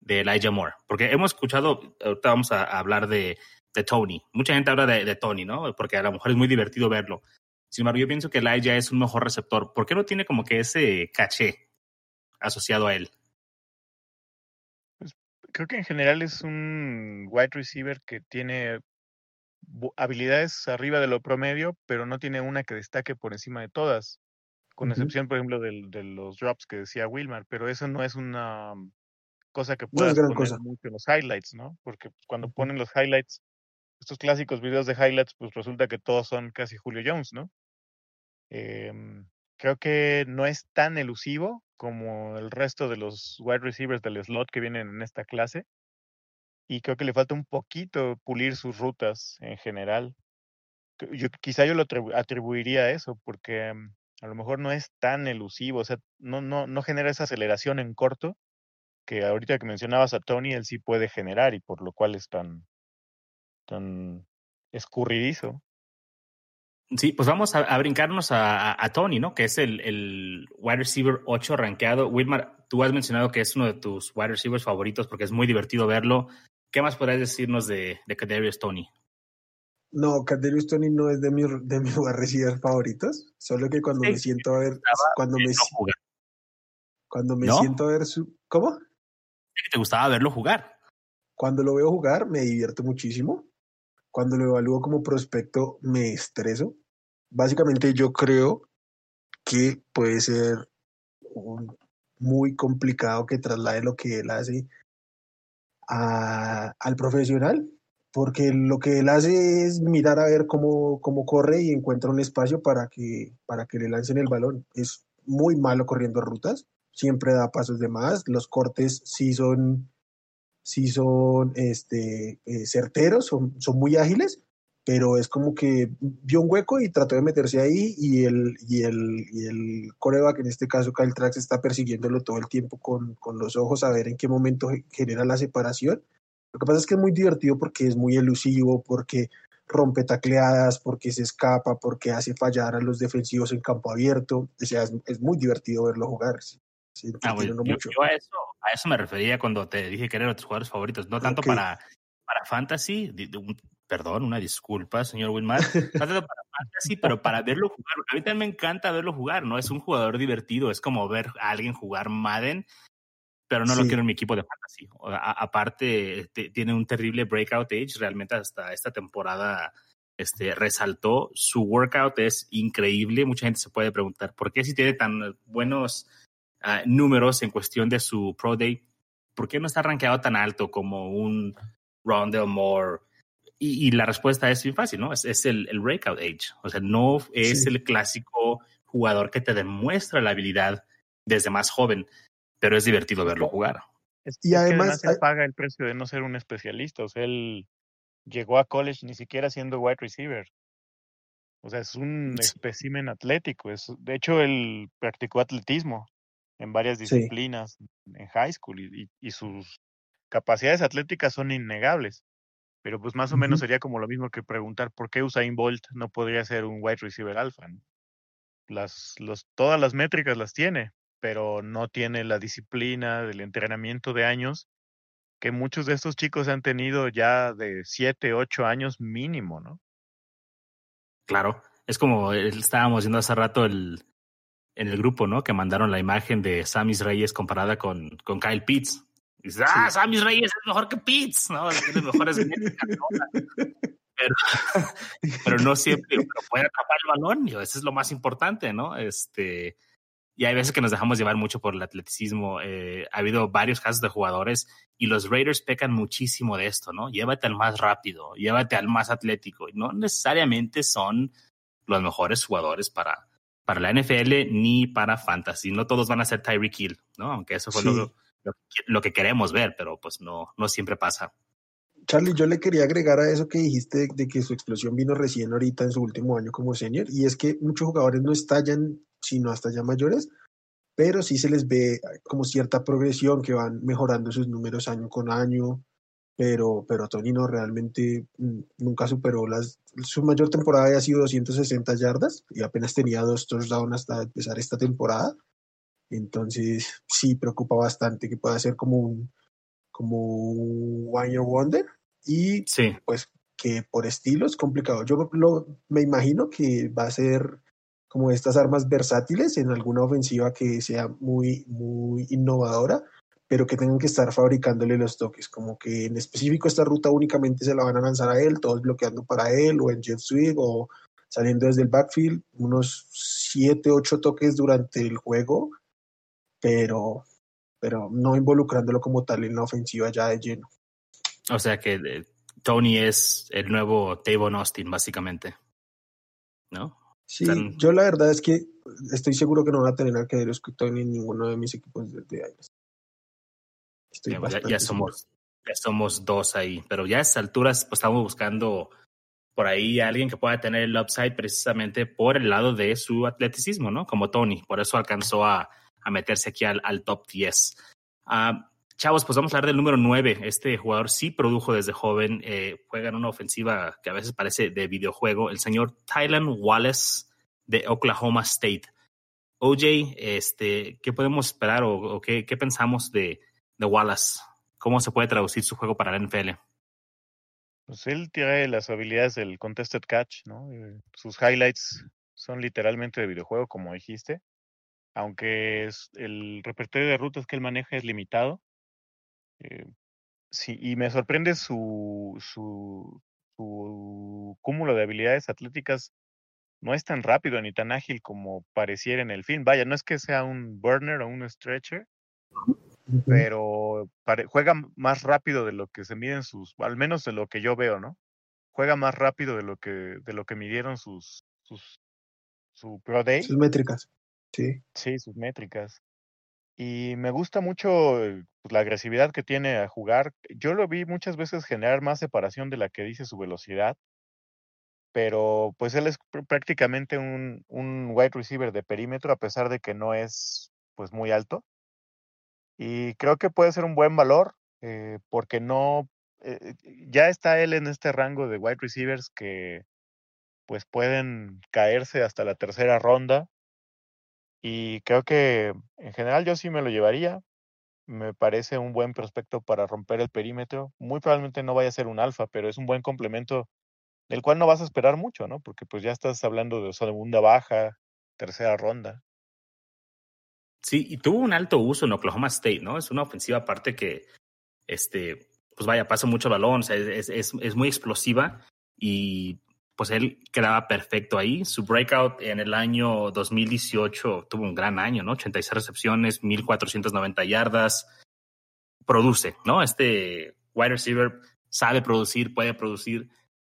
A: de Elijah Moore? Porque hemos escuchado, ahorita vamos a, hablar de, de, Tony. Mucha gente habla de, de, Tony, ¿no? Porque a lo mejor es muy divertido verlo. Sin embargo, yo pienso que Elijah es un mejor receptor. ¿Por qué no tiene como que ese caché asociado a él?
C: creo que en general es un wide receiver que tiene habilidades arriba de lo promedio, pero no tiene una que destaque por encima de todas, con excepción, por ejemplo, de, de, los drops que decía Wilmar, pero eso no es una cosa que puedas poner cosa. mucho en los highlights, ¿no? Porque cuando ponen los highlights, estos clásicos videos de highlights, pues resulta que todos son casi Julio Jones, ¿no? Eh, creo que no es tan elusivo, como el resto de los wide receivers del slot que vienen en esta clase. Y creo que le falta un poquito pulir sus rutas en general. Yo, quizá yo lo atribuiría a eso, porque mm, a lo mejor no es tan elusivo, o sea, no, no, no genera esa aceleración en corto que ahorita que mencionabas a Tony, él sí puede generar y por lo cual es tan, tan escurridizo.
A: Sí, pues vamos a, brincarnos a, Tony, ¿no? Que es el, el, wide receiver 8 rankeado. Wilmar, tú has mencionado que es uno de tus wide receivers favoritos porque es muy divertido verlo. ¿Qué más podrías decirnos de, de Kadarius Tony?
B: No, Kadarius Tony no es de, mi, de mis wide receivers favoritos. Solo que cuando me siento a ver, cuando me, cuando me siento a ver su, ¿cómo?
A: ¿Te gustaba verlo jugar?
B: Cuando lo veo jugar me divierto muchísimo cuando lo evalúo como prospecto me estreso. Básicamente yo creo que puede ser muy complicado que traslade lo que él hace a, al profesional, porque lo que él hace es mirar a ver cómo, cómo corre y encuentra un espacio para que, para que le lancen el balón. Es muy malo corriendo rutas, siempre da pasos de más, los cortes sí son sí son este, eh, certeros, son, son muy ágiles, pero es como que vio un hueco y trató de meterse ahí y el, y el, y el coreback, en este caso Kyle Trax, está persiguiéndolo todo el tiempo con, con los ojos a ver en qué momento genera la separación. Lo que pasa es que es muy divertido porque es muy elusivo, porque rompe tacleadas, porque se escapa, porque hace fallar a los defensivos en campo abierto. O sea, es, es muy divertido verlo jugar.
A: Ah, yo, a, eso, a eso me refería cuando te dije que eran tus jugadores favoritos, no tanto para, para fantasy, perdón, una disculpa, señor Wilmar, no tanto para fantasy, pero para verlo jugar. A mí también me encanta verlo jugar, ¿no? Es un jugador divertido, es como ver a alguien jugar Madden, pero no lo quiero en mi equipo de fantasy. aparte, tiene un terrible breakout age, realmente hasta esta temporada este, resaltó. Su workout es increíble. Mucha gente se puede preguntar por qué si tiene tan buenos Ah, números en cuestión de su Pro Day, ¿por qué no está rankeado tan alto como un Rondell Moore? Y, la respuesta es muy fácil, ¿no? Es, el, el, breakout age. O sea, no es el clásico jugador que te demuestra la habilidad desde más joven, pero es divertido verlo jugar.
C: y además se paga el precio de no ser un especialista. O sea, él llegó a college ni siquiera siendo wide receiver. O sea, es un espécimen atlético. Es, de hecho, él practicó atletismo en varias disciplinas en high school y, sus capacidades atléticas son innegables. Pero pues más o menos sería como lo mismo que preguntar por qué Usain Bolt no podría ser un wide receiver alfa. Las, los, todas las métricas las tiene, pero no tiene la disciplina del entrenamiento de años que muchos de estos chicos han tenido ya de 7, 8 años mínimo, ¿no?
A: Claro, es como estábamos viendo hace rato el, en el grupo, ¿no? Que mandaron la imagen de Samis Reyes comparada con, con Kyle Pitts. Y dices, ah, Samis Reyes es mejor que Pitts, ¿no? Tiene mejores métricas, Pero, pero no siempre pero puede atrapar el balón, y eso es lo más importante, ¿no? Este, y hay veces que nos dejamos llevar mucho por el atleticismo. Eh, ha habido varios casos de jugadores y los Raiders pecan muchísimo de esto, ¿no? Llévate al más rápido, llévate al más atlético. No necesariamente son los mejores jugadores para, para la NFL ni para fantasy. No todos van a ser Tyreek Hill, ¿no? Aunque eso fue lo, lo, que queremos ver, pero pues no, no siempre pasa.
B: Charlie, yo le quería agregar a eso que dijiste de que su explosión vino recién ahorita en su último año como senior, y es que muchos jugadores no estallan sino hasta ya mayores, pero sí se les ve como cierta progresión que van mejorando sus números año con año, pero, pero Tony no realmente mm, nunca superó las, su mayor temporada había sido 260 yardas y apenas tenía dos touchdowns hasta empezar esta temporada. Entonces sí preocupa bastante que pueda ser como un como un One Year Wonder y
A: sí.
B: pues que por estilo es complicado. Yo lo, me imagino que va a ser como estas armas versátiles en alguna ofensiva que sea muy, muy innovadora, pero que tengan que estar fabricándole los toques, como que en específico esta ruta únicamente se la van a lanzar a él, todos bloqueando para él, o en jet sweep, o saliendo desde el backfield, unos 7, 8 toques durante el juego, pero, pero no involucrándolo como tal en la ofensiva ya de lleno.
A: O sea que eh, Tony es el nuevo Tavon Austin, básicamente. ¿No?
B: Sí, yo la verdad es que estoy seguro que no van a tener a Kedrius Tony en ninguno de mis equipos desde años.
A: Ya, somos, ya somos dos ahí, pero ya a estas alturas pues, estamos buscando por ahí a alguien que pueda tener el upside precisamente por el lado de su atleticismo, ¿no? Como Tony, por eso alcanzó a, a meterse aquí al, al top 10. Ah, chavos, pues vamos a hablar del número 9. Este jugador sí produjo desde joven, eh, juega en una ofensiva que a veces parece de videojuego, el señor Tylan Wallace de Oklahoma State. OJ, este, ¿qué podemos esperar o, qué, qué, pensamos de, de, Wallace? ¿Cómo se puede traducir su juego para la NFL?
C: Pues él tiene las habilidades del contested catch, ¿no? Eh, sus highlights son literalmente de videojuego, como dijiste. Aunque el repertorio de rutas que él maneja es limitado, eh, sí, y me sorprende su, su, su cúmulo de habilidades atléticas. No es tan rápido ni tan ágil como pareciera en el film. Vaya, no es que sea un burner o un stretcher, pero juega más rápido de lo que se miden sus, al menos de lo que yo veo, ¿no? Juega más rápido de lo que, de lo que midieron sus, sus, su Pro Day.
B: Sus métricas, sí.
C: Sí, sus métricas. Y me gusta mucho eh, pues, la agresividad que tiene a jugar. Yo lo vi muchas veces generar más separación de la que dice su velocidad, pero pues él es prácticamente un, un wide receiver de perímetro a pesar de que no es pues muy alto. Y creo que puede ser un buen valor eh, porque no, eh, ya está él en este rango de wide receivers que pues pueden caerse hasta la tercera ronda y creo que en general yo sí me lo llevaría. Me parece un buen prospecto para romper el perímetro. Muy probablemente no vaya a ser un alfa, pero es un buen complemento del cual no vas a esperar mucho, ¿no? Porque pues ya estás hablando de segunda baja, tercera ronda.
A: Sí, y tuvo un alto uso en Oklahoma State, ¿no? Es una ofensiva aparte que, este, pues vaya, pasa mucho balón, o sea, es, es, es muy explosiva y pues él quedaba perfecto ahí. Su breakout en el año 2018 tuvo un gran año, ¿no? 86 recepciones, 1490 yardas. Produce, ¿no? Este wide receiver sabe producir, puede producir.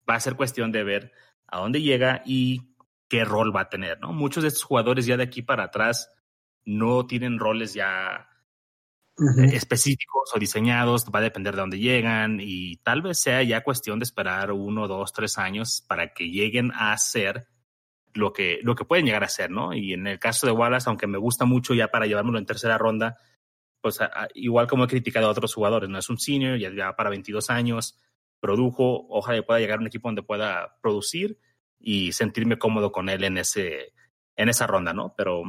A: Va a ser cuestión de ver a dónde llega y qué rol va a tener, ¿no? Muchos de estos jugadores ya de aquí para atrás no tienen roles ya específicos o diseñados, va a depender de dónde llegan y tal vez sea ya cuestión de esperar uno, dos, tres años para que lleguen a ser lo que, lo que pueden llegar a ser, ¿no? Y en el caso de Wallace, aunque me gusta mucho ya para llevármelo en tercera ronda, pues igual como he criticado a otros jugadores, no es un senior, ya, ya para 22 años, produjo, ojalá pueda llegar a un equipo donde pueda producir y sentirme cómodo con él en, ese, en esa ronda, ¿no? Pero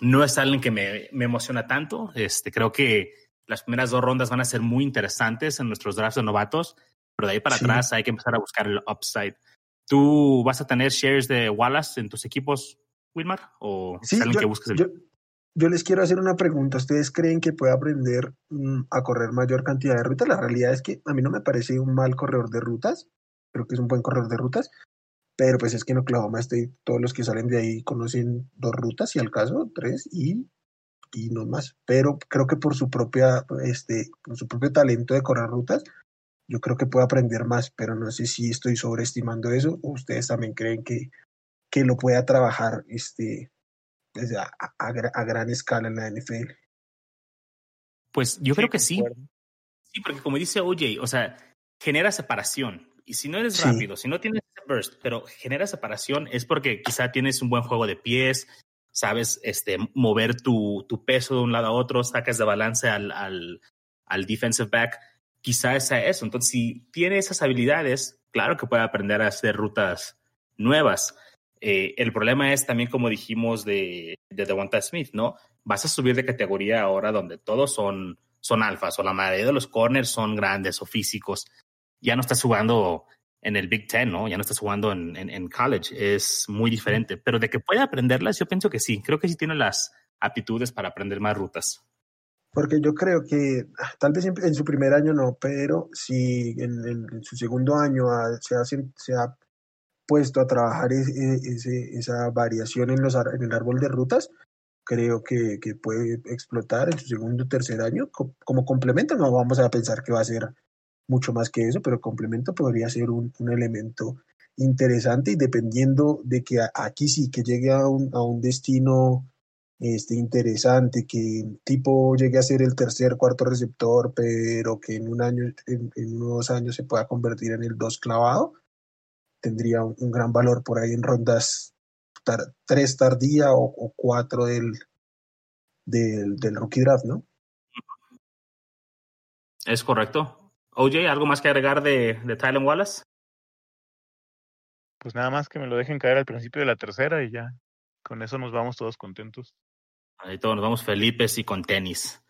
A: no es alguien que me, me emociona tanto. Este, creo que las primeras dos rondas van a ser muy interesantes en nuestros drafts de novatos, pero de ahí para atrás hay que empezar a buscar el upside. ¿Tú vas a tener shares de Wallace en tus equipos, Wilmar? ¿O
B: sí, yo, que busques el... yo, les quiero hacer una pregunta. ¿Ustedes creen que puede aprender mm, a correr mayor cantidad de rutas? La realidad es que a mí no me parece un mal corredor de rutas. Creo que es un buen corredor de rutas. Pero pues es que en Oklahoma State todos los que salen de ahí conocen dos rutas, y al caso, tres, y, y no más. Pero creo que por su propia, este, por su propio talento de correr rutas, yo creo que puede aprender más, pero no sé si estoy sobreestimando eso o ustedes también creen que, que lo pueda trabajar este, pues, a, a, gran escala en la NFL.
A: Pues yo creo que sí. Sí, porque como dice OJ, o sea, genera separación. Y si no eres rápido, si no tienes ese burst, pero genera separación, es porque quizá tienes un buen juego de pies, sabes este, mover tu, tu peso de un lado a otro, sacas de balance al, al, al defensive back quizá sea eso. Entonces, si tiene esas habilidades, claro que puede aprender a hacer rutas nuevas. Eh, el problema es también, como dijimos, de, de Devonta Smith, ¿no? Vas a subir de categoría ahora donde todos son, son alfas o la mayoría de los corners son grandes o físicos. Ya no estás jugando en el Big Ten, ¿no? Ya no estás jugando en, en, en college. Es muy diferente. Pero de que puede aprenderlas, yo pienso que sí. Creo que sí tiene las aptitudes para aprender más rutas.
B: Porque yo creo que ah, tal vez en, su primer año no, pero si en, su segundo año se, ha, se ha puesto a trabajar ese, esa variación en, los, en el árbol de rutas, creo que, que puede explotar en su segundo o tercer año como complemento. No vamos a pensar que va a ser mucho más que eso, pero complemento podría ser un, un elemento interesante y dependiendo de que aquí sí que llegue a un, a un destino este, interesante, que tipo llegue a ser el tercer, cuarto receptor, pero que en un año, en, unos años se pueda convertir en el dos clavado, tendría un, gran valor por ahí en rondas tres tardía o, cuatro del, del, del, rookie draft, ¿no?
A: Es correcto. OJ, ¿algo más que agregar de, de Tylen Wallace?
C: Pues nada más que me lo dejen caer al principio de la tercera y ya con eso nos vamos todos contentos.
A: Ahí todos nos vamos felices y con tenis.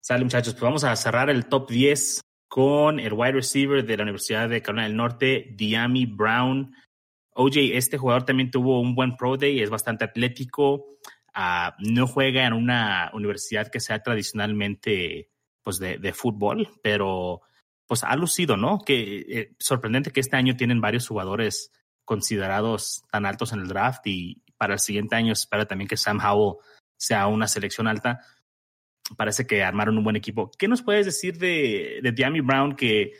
A: Sale, muchachos, pues vamos a cerrar el top 10 con el wide receiver de la Universidad de Carolina del Norte, Diami Brown. OJ, este jugador también tuvo un buen pro day, es bastante atlético, uh, no juega en una universidad que sea tradicionalmente pues de, de fútbol, pero pues ha lucido, ¿no? Que eh, sorprendente que este año tienen varios jugadores considerados tan altos en el draft y para el siguiente año espera también que Sam Howell sea una selección alta. Parece que armaron un buen equipo. ¿Qué nos puedes decir de, de Diami Brown que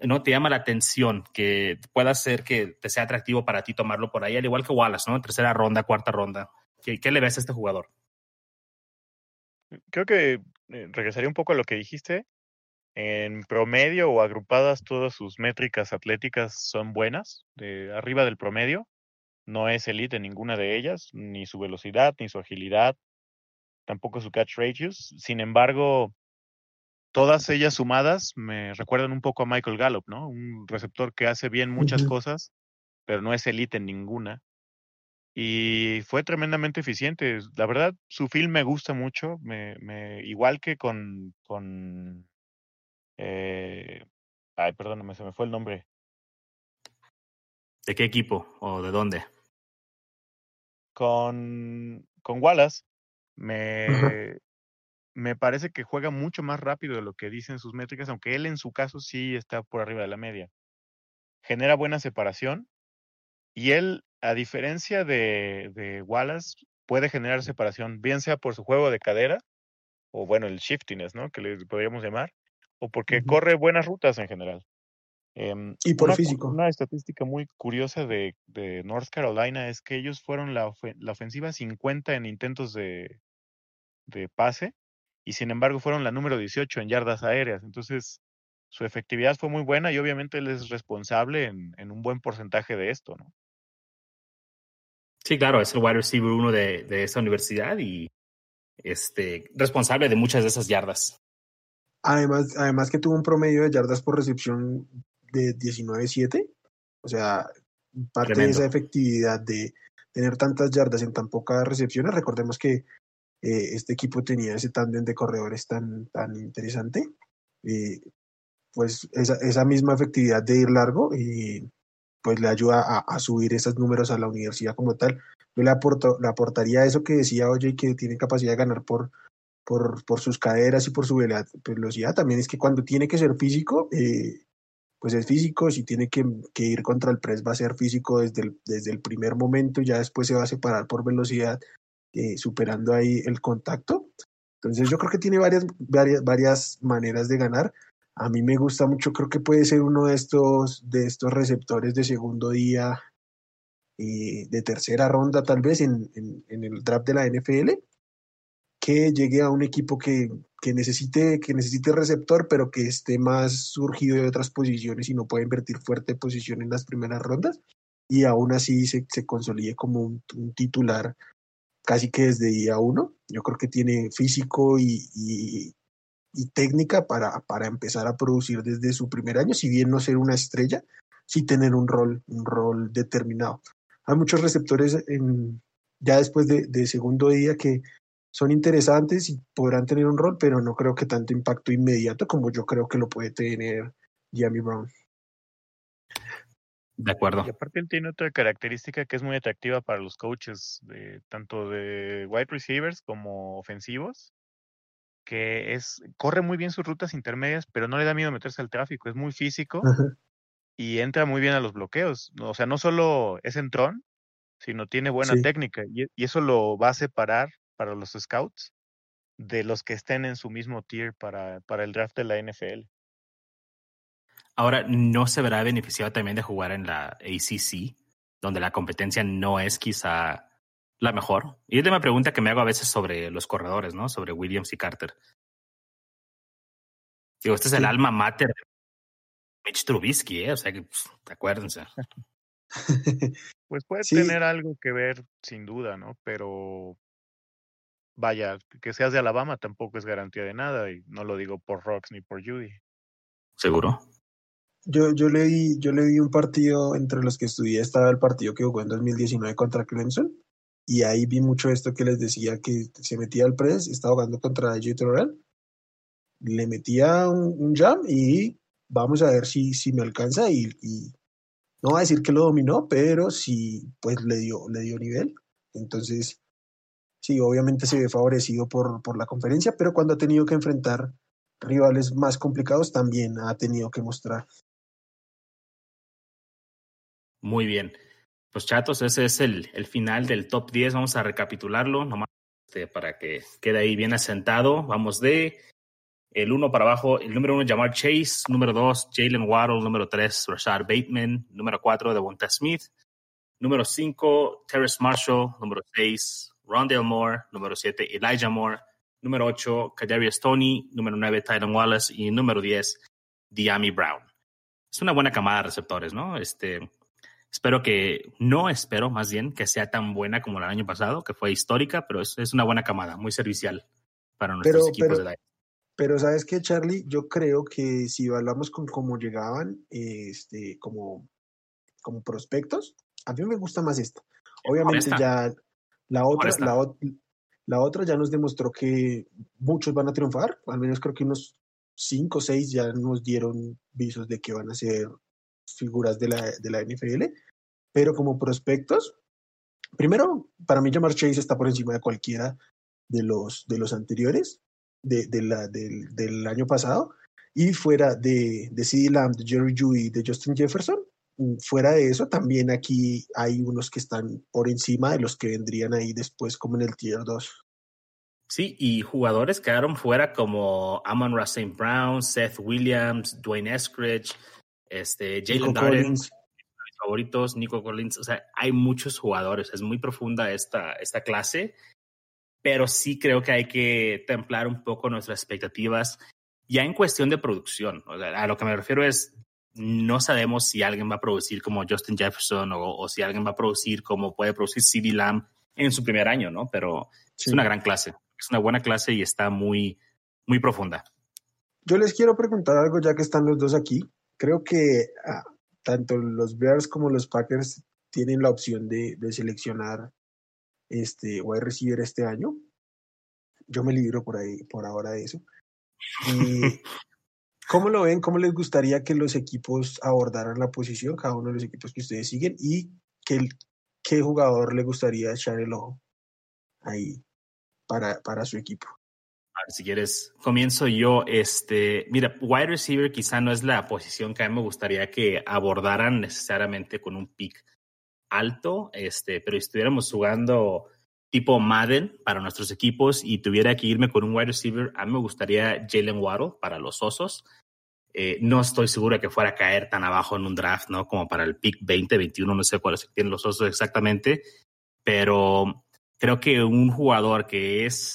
A: no te llama la atención, que pueda ser que te sea atractivo para ti tomarlo por ahí, al igual que Wallace, ¿no? Tercera ronda, cuarta ronda. ¿Qué, le ves a este jugador?
C: Creo que eh, regresaría un poco a lo que dijiste. En promedio o agrupadas, todas sus métricas atléticas son buenas, de arriba del promedio no es elite en ninguna de ellas, ni su velocidad, ni su agilidad, tampoco su catch ratios. Sin embargo, todas ellas sumadas me recuerdan un poco a Michael Gallup, ¿no? Un receptor que hace bien muchas cosas, pero no es elite en ninguna. Y fue tremendamente eficiente. La verdad, su film me gusta mucho. Me, me, igual que con. con eh, ay, perdóname, se me fue el nombre.
A: ¿De qué equipo o de dónde?
C: con, con Wallace me, me parece que juega mucho más rápido de lo que dicen sus métricas, aunque él en su caso sí está por arriba de la media. Genera buena separación y él, a diferencia de, de Wallace, puede generar separación, bien sea por su juego de cadera, o bueno, el shiftiness, ¿no? Que le podríamos llamar, o porque corre buenas rutas en general.
B: Em, y por
C: una,
B: físico.
C: Una estadística muy curiosa de, de North Carolina es que ellos fueron la, la ofensiva 50 en intentos de, de pase y sin embargo fueron la número 18 en yardas aéreas. Entonces, su efectividad fue muy buena y obviamente él es responsable en, en un buen porcentaje de esto, ¿no?
A: Sí, claro, es el wide receiver uno de, de esa universidad y este, responsable de muchas de esas yardas.
B: Además, además que tuvo un promedio de yardas por recepción de 19-7. O sea, parte de esa efectividad de tener tantas yardas en tan pocas recepciones. Recordemos que eh, este equipo tenía ese tándem de corredores tan, tan interesante. Eh, pues esa, esa misma efectividad de ir largo y pues le ayuda a, a, subir esos números a la universidad como tal. Yo le, aporto, le aportaría eso que decía Oye, que tiene capacidad de ganar por, por, por sus caderas y por su velocidad. También es que cuando tiene que ser físico, eh, pues es físico. Si tiene que, ir contra el press, va a ser físico desde el, desde el primer momento. Ya después se va a separar por velocidad, eh, superando ahí el contacto. Entonces yo creo que tiene varias, varias, maneras de ganar. A mí me gusta mucho, creo que puede ser uno de estos, de estos receptores de segundo día y de tercera ronda tal vez en, en, el draft de la NFL, que llegue a un equipo que, que, necesite, que necesite receptor, pero que esté más surgido de otras posiciones y no pueda invertir fuerte posición en las primeras rondas, y aún así se, se consolide como un, un, titular casi que desde día uno. Yo creo que tiene físico y, y, y técnica para, para empezar a producir desde su primer año, si bien no ser una estrella, sí tener un rol, un rol determinado hay muchos receptores en, ya después de, de, segundo día que son interesantes y podrán tener un rol, pero no creo que tanto impacto inmediato como yo creo que lo puede tener Jamie Brown.
A: De acuerdo.
C: Y aparte él tiene otra característica que es muy atractiva para los coaches, de, tanto de wide receivers como ofensivos, que es, corre muy bien sus rutas intermedias, pero no le da miedo meterse al tráfico, es muy físico. Ajá y entra muy bien a los bloqueos. O sea, no solo es entrón, sino tiene buena sí. técnica y, y, eso lo va a separar para los scouts de los que estén en su mismo tier para, para el draft de la NFL.
A: Ahora, ¿no se verá beneficiado también de jugar en la ACC, donde la competencia no es quizá la mejor? Y es de una pregunta que me hago a veces sobre los corredores, ¿no? Sobre Williams y Carter. Digo, este es el alma mater Mitch Trubisky, ¿eh? O sea que, pues, acuérdense.
C: pues puede sí. tener algo que ver, sin duda, ¿no? Pero vaya, que seas de Alabama tampoco es garantía de nada, y no lo digo por Rocks ni por Judy.
A: ¿Seguro?
B: Yo, yo, le di, yo le di un partido entre los que estudié, estaba el partido que jugó en 2019 contra Clemson, y ahí vi mucho esto que les decía que se metía al press, estaba jugando contra Terrell, le metía un, un jam y vamos a ver si, si me alcanza y, y, no va a decir que lo dominó, pero sí, pues le dio, le dio nivel. Entonces, sí, obviamente se ve favorecido por, por la conferencia, pero cuando ha tenido que enfrentar rivales más complicados, también ha tenido que mostrar.
A: Muy bien. Pues chatos, ese es el, el final del top 10. Vamos a recapitularlo nomás este, para que quede ahí bien asentado. Vamos de el uno para abajo, el número uno, Jamar Chase, número dos, Jalen Waddle, número tres, Rashad Bateman, número cuatro, Devonta Smith, número cinco, Terrace Marshall, número seis, Rondale Moore, número siete, Elijah Moore, número ocho, Kadarius Tony, número nueve, Tyron Wallace y número diez, Diami Brown. Es una buena camada de receptores, ¿no? Este, espero que, no espero más bien que sea tan buena como el año pasado, que fue histórica, pero es, es una buena camada, muy servicial para nuestros
B: pero,
A: equipos
B: pero,
A: de la
B: pero sabes qué, Charlie, yo creo que si hablamos con cómo llegaban, este, como, como prospectos, a mí me gusta más esto. Obviamente ya la otra, la, la, otra ya nos demostró que muchos van a triunfar, al menos creo que unos cinco o seis ya nos dieron visos de que van a ser figuras de la, de la NFL, pero como prospectos, primero, para mí Jamar Chase está por encima de cualquiera de los, de los anteriores de, de la, del, del, año pasado. Y fuera de, de CD Lamb, de Jerry Judy, de Justin Jefferson, fuera de eso, también aquí hay unos que están por encima de los que vendrían ahí después como en el Tier 2.
A: Sí, y jugadores quedaron fuera como Amon St. Brown, Seth Williams, Dwayne Eskridge, este, Jalen Darden, mis favoritos, Nico Collins. O sea, hay muchos jugadores. Es muy profunda esta, esta clase pero sí creo que hay que templar un poco nuestras expectativas ya en cuestión de producción. O sea, a lo que me refiero es, no sabemos si alguien va a producir como Justin Jefferson o, si alguien va a producir como puede producir CD Lamb en su primer año, ¿no? Pero es una gran clase, es una buena clase y está muy, muy profunda.
B: Yo les quiero preguntar algo ya que están los dos aquí. Creo que ah, tanto los Bears como los Packers tienen la opción de, de seleccionar este wide receiver este año. Yo me libro por ahí, por ahora de eso. Y ¿Cómo lo ven? ¿Cómo les gustaría que los equipos abordaran la posición, cada uno de los equipos que ustedes siguen? ¿Y qué, qué jugador le gustaría echar el ojo ahí para, para su equipo?
A: A ver, si quieres, comienzo yo. Este, mira, wide receiver quizá no es la posición que a mí me gustaría que abordaran necesariamente con un pick alto, este, pero si estuviéramos jugando tipo Madden para nuestros equipos y tuviera que irme con un wide receiver, a mí me gustaría Jalen Waddle para los Osos. Eh, no estoy seguro de que fuera a caer tan abajo en un draft, ¿no? Como para el pick 20, 21, no sé cuáles tienen los Osos exactamente, pero creo que un jugador que es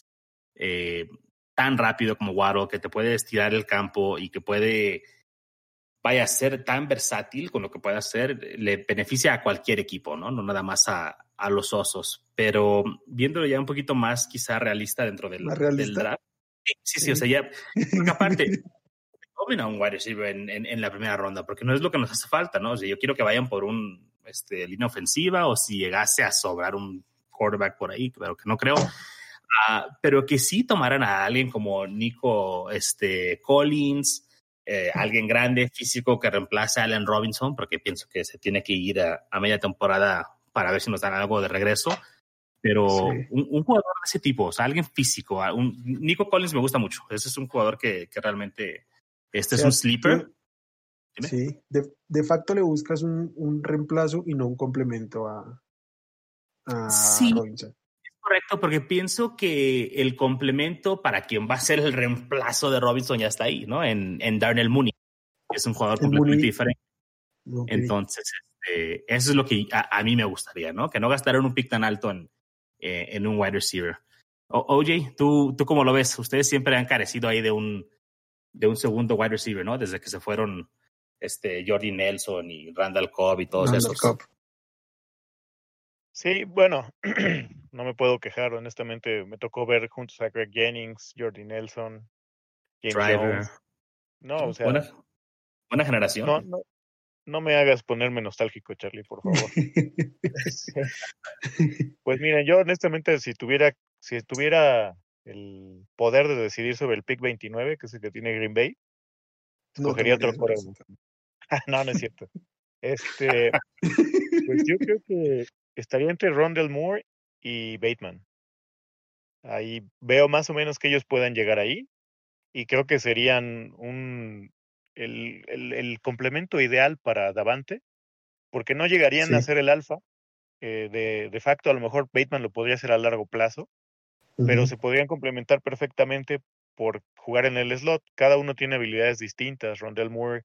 A: eh, tan rápido como Waddle, que te puede estirar el campo y que puede vaya a ser tan versátil con lo que puede hacer, le beneficia a cualquier equipo, ¿no? No nada más a, a los osos. Pero viéndolo ya un poquito más quizá realista dentro del, del draft. Sí, sí, o sea, ya, porque aparte, tomen a un wide receiver en, en, la primera ronda, porque no es lo que nos hace falta, ¿no? O sea, yo quiero que vayan por un este, línea ofensiva o si llegase a sobrar un quarterback por ahí, pero que no creo. Uh, pero que sí tomaran a alguien como Nico este, Collins, eh, alguien grande, físico, que reemplace a Allen Robinson, porque pienso que se tiene que ir a, a media temporada para ver si nos dan algo de regreso. Pero un, jugador de ese tipo, o sea, alguien físico, un, Nico Collins me gusta mucho. Ese es un jugador que, que realmente, este es un sleeper.
B: Sí, de, de, facto le buscas un, un, reemplazo y no un complemento a, a sí. Robinson.
A: Es correcto, porque pienso que el complemento para quien va a ser el reemplazo de Robinson ya está ahí, ¿no? En, en Darnell Mooney, que es un jugador completamente diferente. Entonces, este, eso es lo que a, mí me gustaría, ¿no? Que no gastaran un pick tan alto en, eh, en un wide receiver. OJ, ¿tú, ¿tú cómo lo ves? Ustedes siempre han carecido ahí de un, de un segundo wide receiver, ¿no? Desde que se fueron este, Jordi Nelson y Randall Cobb y todos esos.
C: Sí, bueno, no me puedo quejar, honestamente. Me tocó ver juntos a Greg Jennings, Jordi Nelson,
A: James Driver.
C: No, o sea.
A: Buena, buena generación.
C: No, no, no me hagas ponerme nostálgico, Charlie, por favor. pues miren, yo honestamente, si tuviera, si tuviera el poder de decidir sobre el pick 29, que es el que tiene Green Bay, escogería otro por no, no es cierto. Este, pues yo creo que estaría entre Rondell Moore y Bateman. Ahí veo más o menos que ellos puedan llegar ahí y creo que serían un el, el, el complemento ideal para Davante, porque no llegarían a ser el alfa. Eh, de, de, facto, a lo mejor Bateman lo podría hacer a largo plazo, pero se podrían complementar perfectamente por jugar en el slot. Cada uno tiene habilidades distintas. Rondell Moore,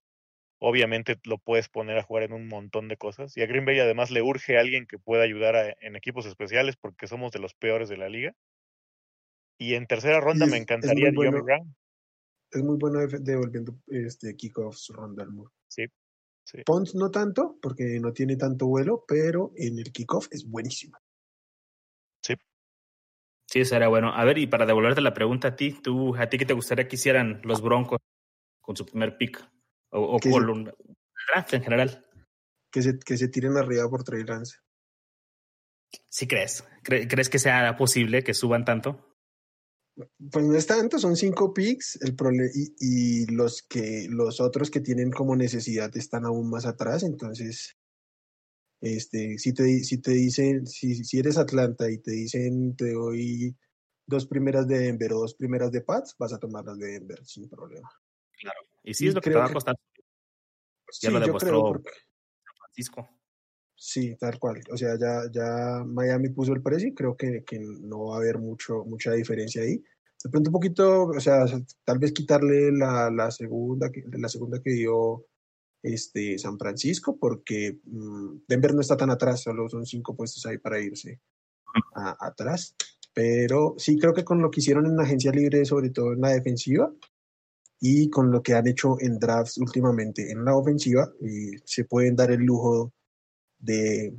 C: obviamente, lo puedes poner a jugar en un montón de cosas. Y a Green Bay además le urge a alguien que pueda ayudar en equipos especiales porque somos de los peores de la liga. Y en tercera ronda me encantaría Dion Brown
B: es muy bueno devolviendo este, kickoffs Rondell Moore.
C: Sí, sí.
B: Pons no tanto, porque no tiene tanto vuelo, pero en el kickoff es buenísimo.
C: Sí.
A: Sí, será bueno. A ver, y para devolverte la pregunta a ti, ¿tú, ¿a ti qué te gustaría que hicieran los Broncos con su primer pick? O, o con un draft en general.
B: Que se, que se tiren arriba por Trey Lance.
A: ¿Sí crees? ¿Crees que sea posible que suban tanto?
B: Pues no es tanto, son cinco picks el y, y, los que los otros que tienen como necesidad están aún más atrás, entonces este si te si te dicen si, si eres Atlanta y te dicen te doy dos primeras de Denver o dos primeras de Pats, vas a tomar las de Denver sin problema.
A: Claro. Y sí es lo que te va a costar. ya lo demostró San Francisco.
B: Sí, tal cual. O sea, ya, ya Miami puso el precio y creo que, que no va a haber mucho, mucha diferencia ahí. De pronto un poquito, o sea, tal vez quitarle la, la segunda, la segunda que dio este, San Francisco, porque mm, Denver no está tan atrás, solo son cinco puestos ahí para irse atrás. Pero sí creo que con lo que hicieron en la agencia libre, sobre todo en la defensiva, y con lo que han hecho en drafts últimamente en la ofensiva, eh, se pueden dar el lujo de,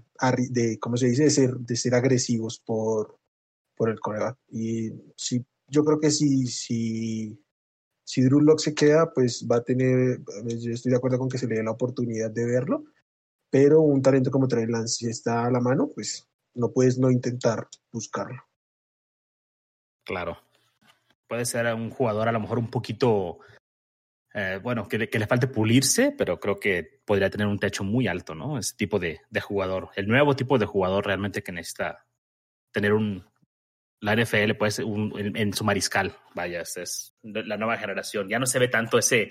B: de ¿cómo se dice?, de ser, de ser agresivos por, por el coreback. Y sí, yo creo que si, si, si Drew Lock se queda, pues va a tener, yo estoy de acuerdo con que se le dé la oportunidad de verlo, pero un talento como Trey si está a la mano, pues no puedes no intentar buscarlo.
A: Claro. Puede ser un jugador a lo mejor un poquito, eh, bueno, que, que, le falte pulirse, pero creo que podría tener un techo muy alto, ¿no? Ese tipo de, de jugador. El nuevo tipo de jugador realmente que necesita tener un, la NFL pues un, en, en, su mariscal, vaya, es la nueva generación. Ya no se ve tanto ese,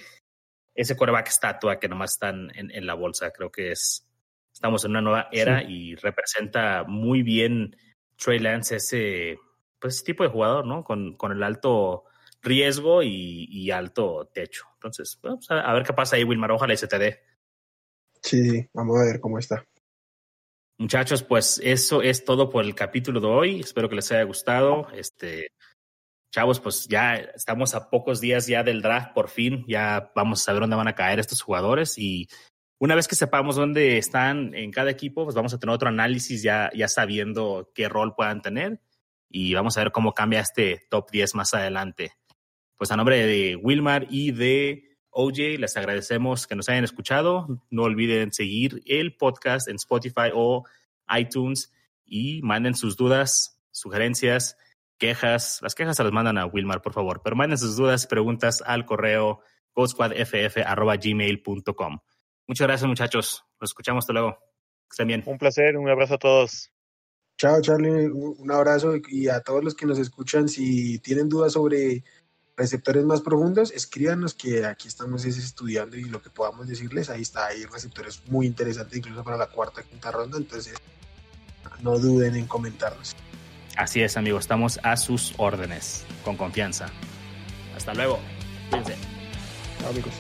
A: ese quarterback estatua que nomás están en, en la bolsa. Creo que es, estamos en una nueva era sí. y representa muy bien Trey Lance ese, pues, ese tipo de jugador, ¿no? Con, con el alto riesgo y, y alto techo. Entonces, a, a, ver qué pasa ahí, Wilmar. Ojalá y se te dé.
B: Sí, vamos a ver cómo está.
A: Muchachos, pues eso es todo por el capítulo de hoy. Espero que les haya gustado. Este, chavos, pues ya estamos a pocos días ya del draft, por fin. Ya vamos a saber dónde van a caer estos jugadores y una vez que sepamos dónde están en cada equipo, pues vamos a tener otro análisis ya, ya sabiendo qué rol puedan tener y vamos a ver cómo cambia este top 10 más adelante. Pues a nombre de Wilmar y de OJ, les agradecemos que nos hayan escuchado. No olviden seguir el podcast en Spotify o iTunes y manden sus dudas, sugerencias, quejas. Las quejas se las mandan a Wilmar, por favor, pero manden sus dudas, preguntas al correo goldsquadff.gmail.com. Muchas gracias, muchachos. Los escuchamos hasta luego. Que estén bien.
C: Un placer, un abrazo a todos.
B: Chao, Charlie. Un abrazo y a todos los que nos escuchan. Si tienen dudas sobre receptores más profundos, escríbanos que aquí estamos estudiando y lo que podamos decirles, ahí está, hay receptores muy interesantes incluso para la cuarta, quinta ronda, entonces no duden en comentarnos.
A: Así es, amigos, estamos a sus órdenes, con confianza. Hasta luego. Cuídense.
B: Chao, amigos.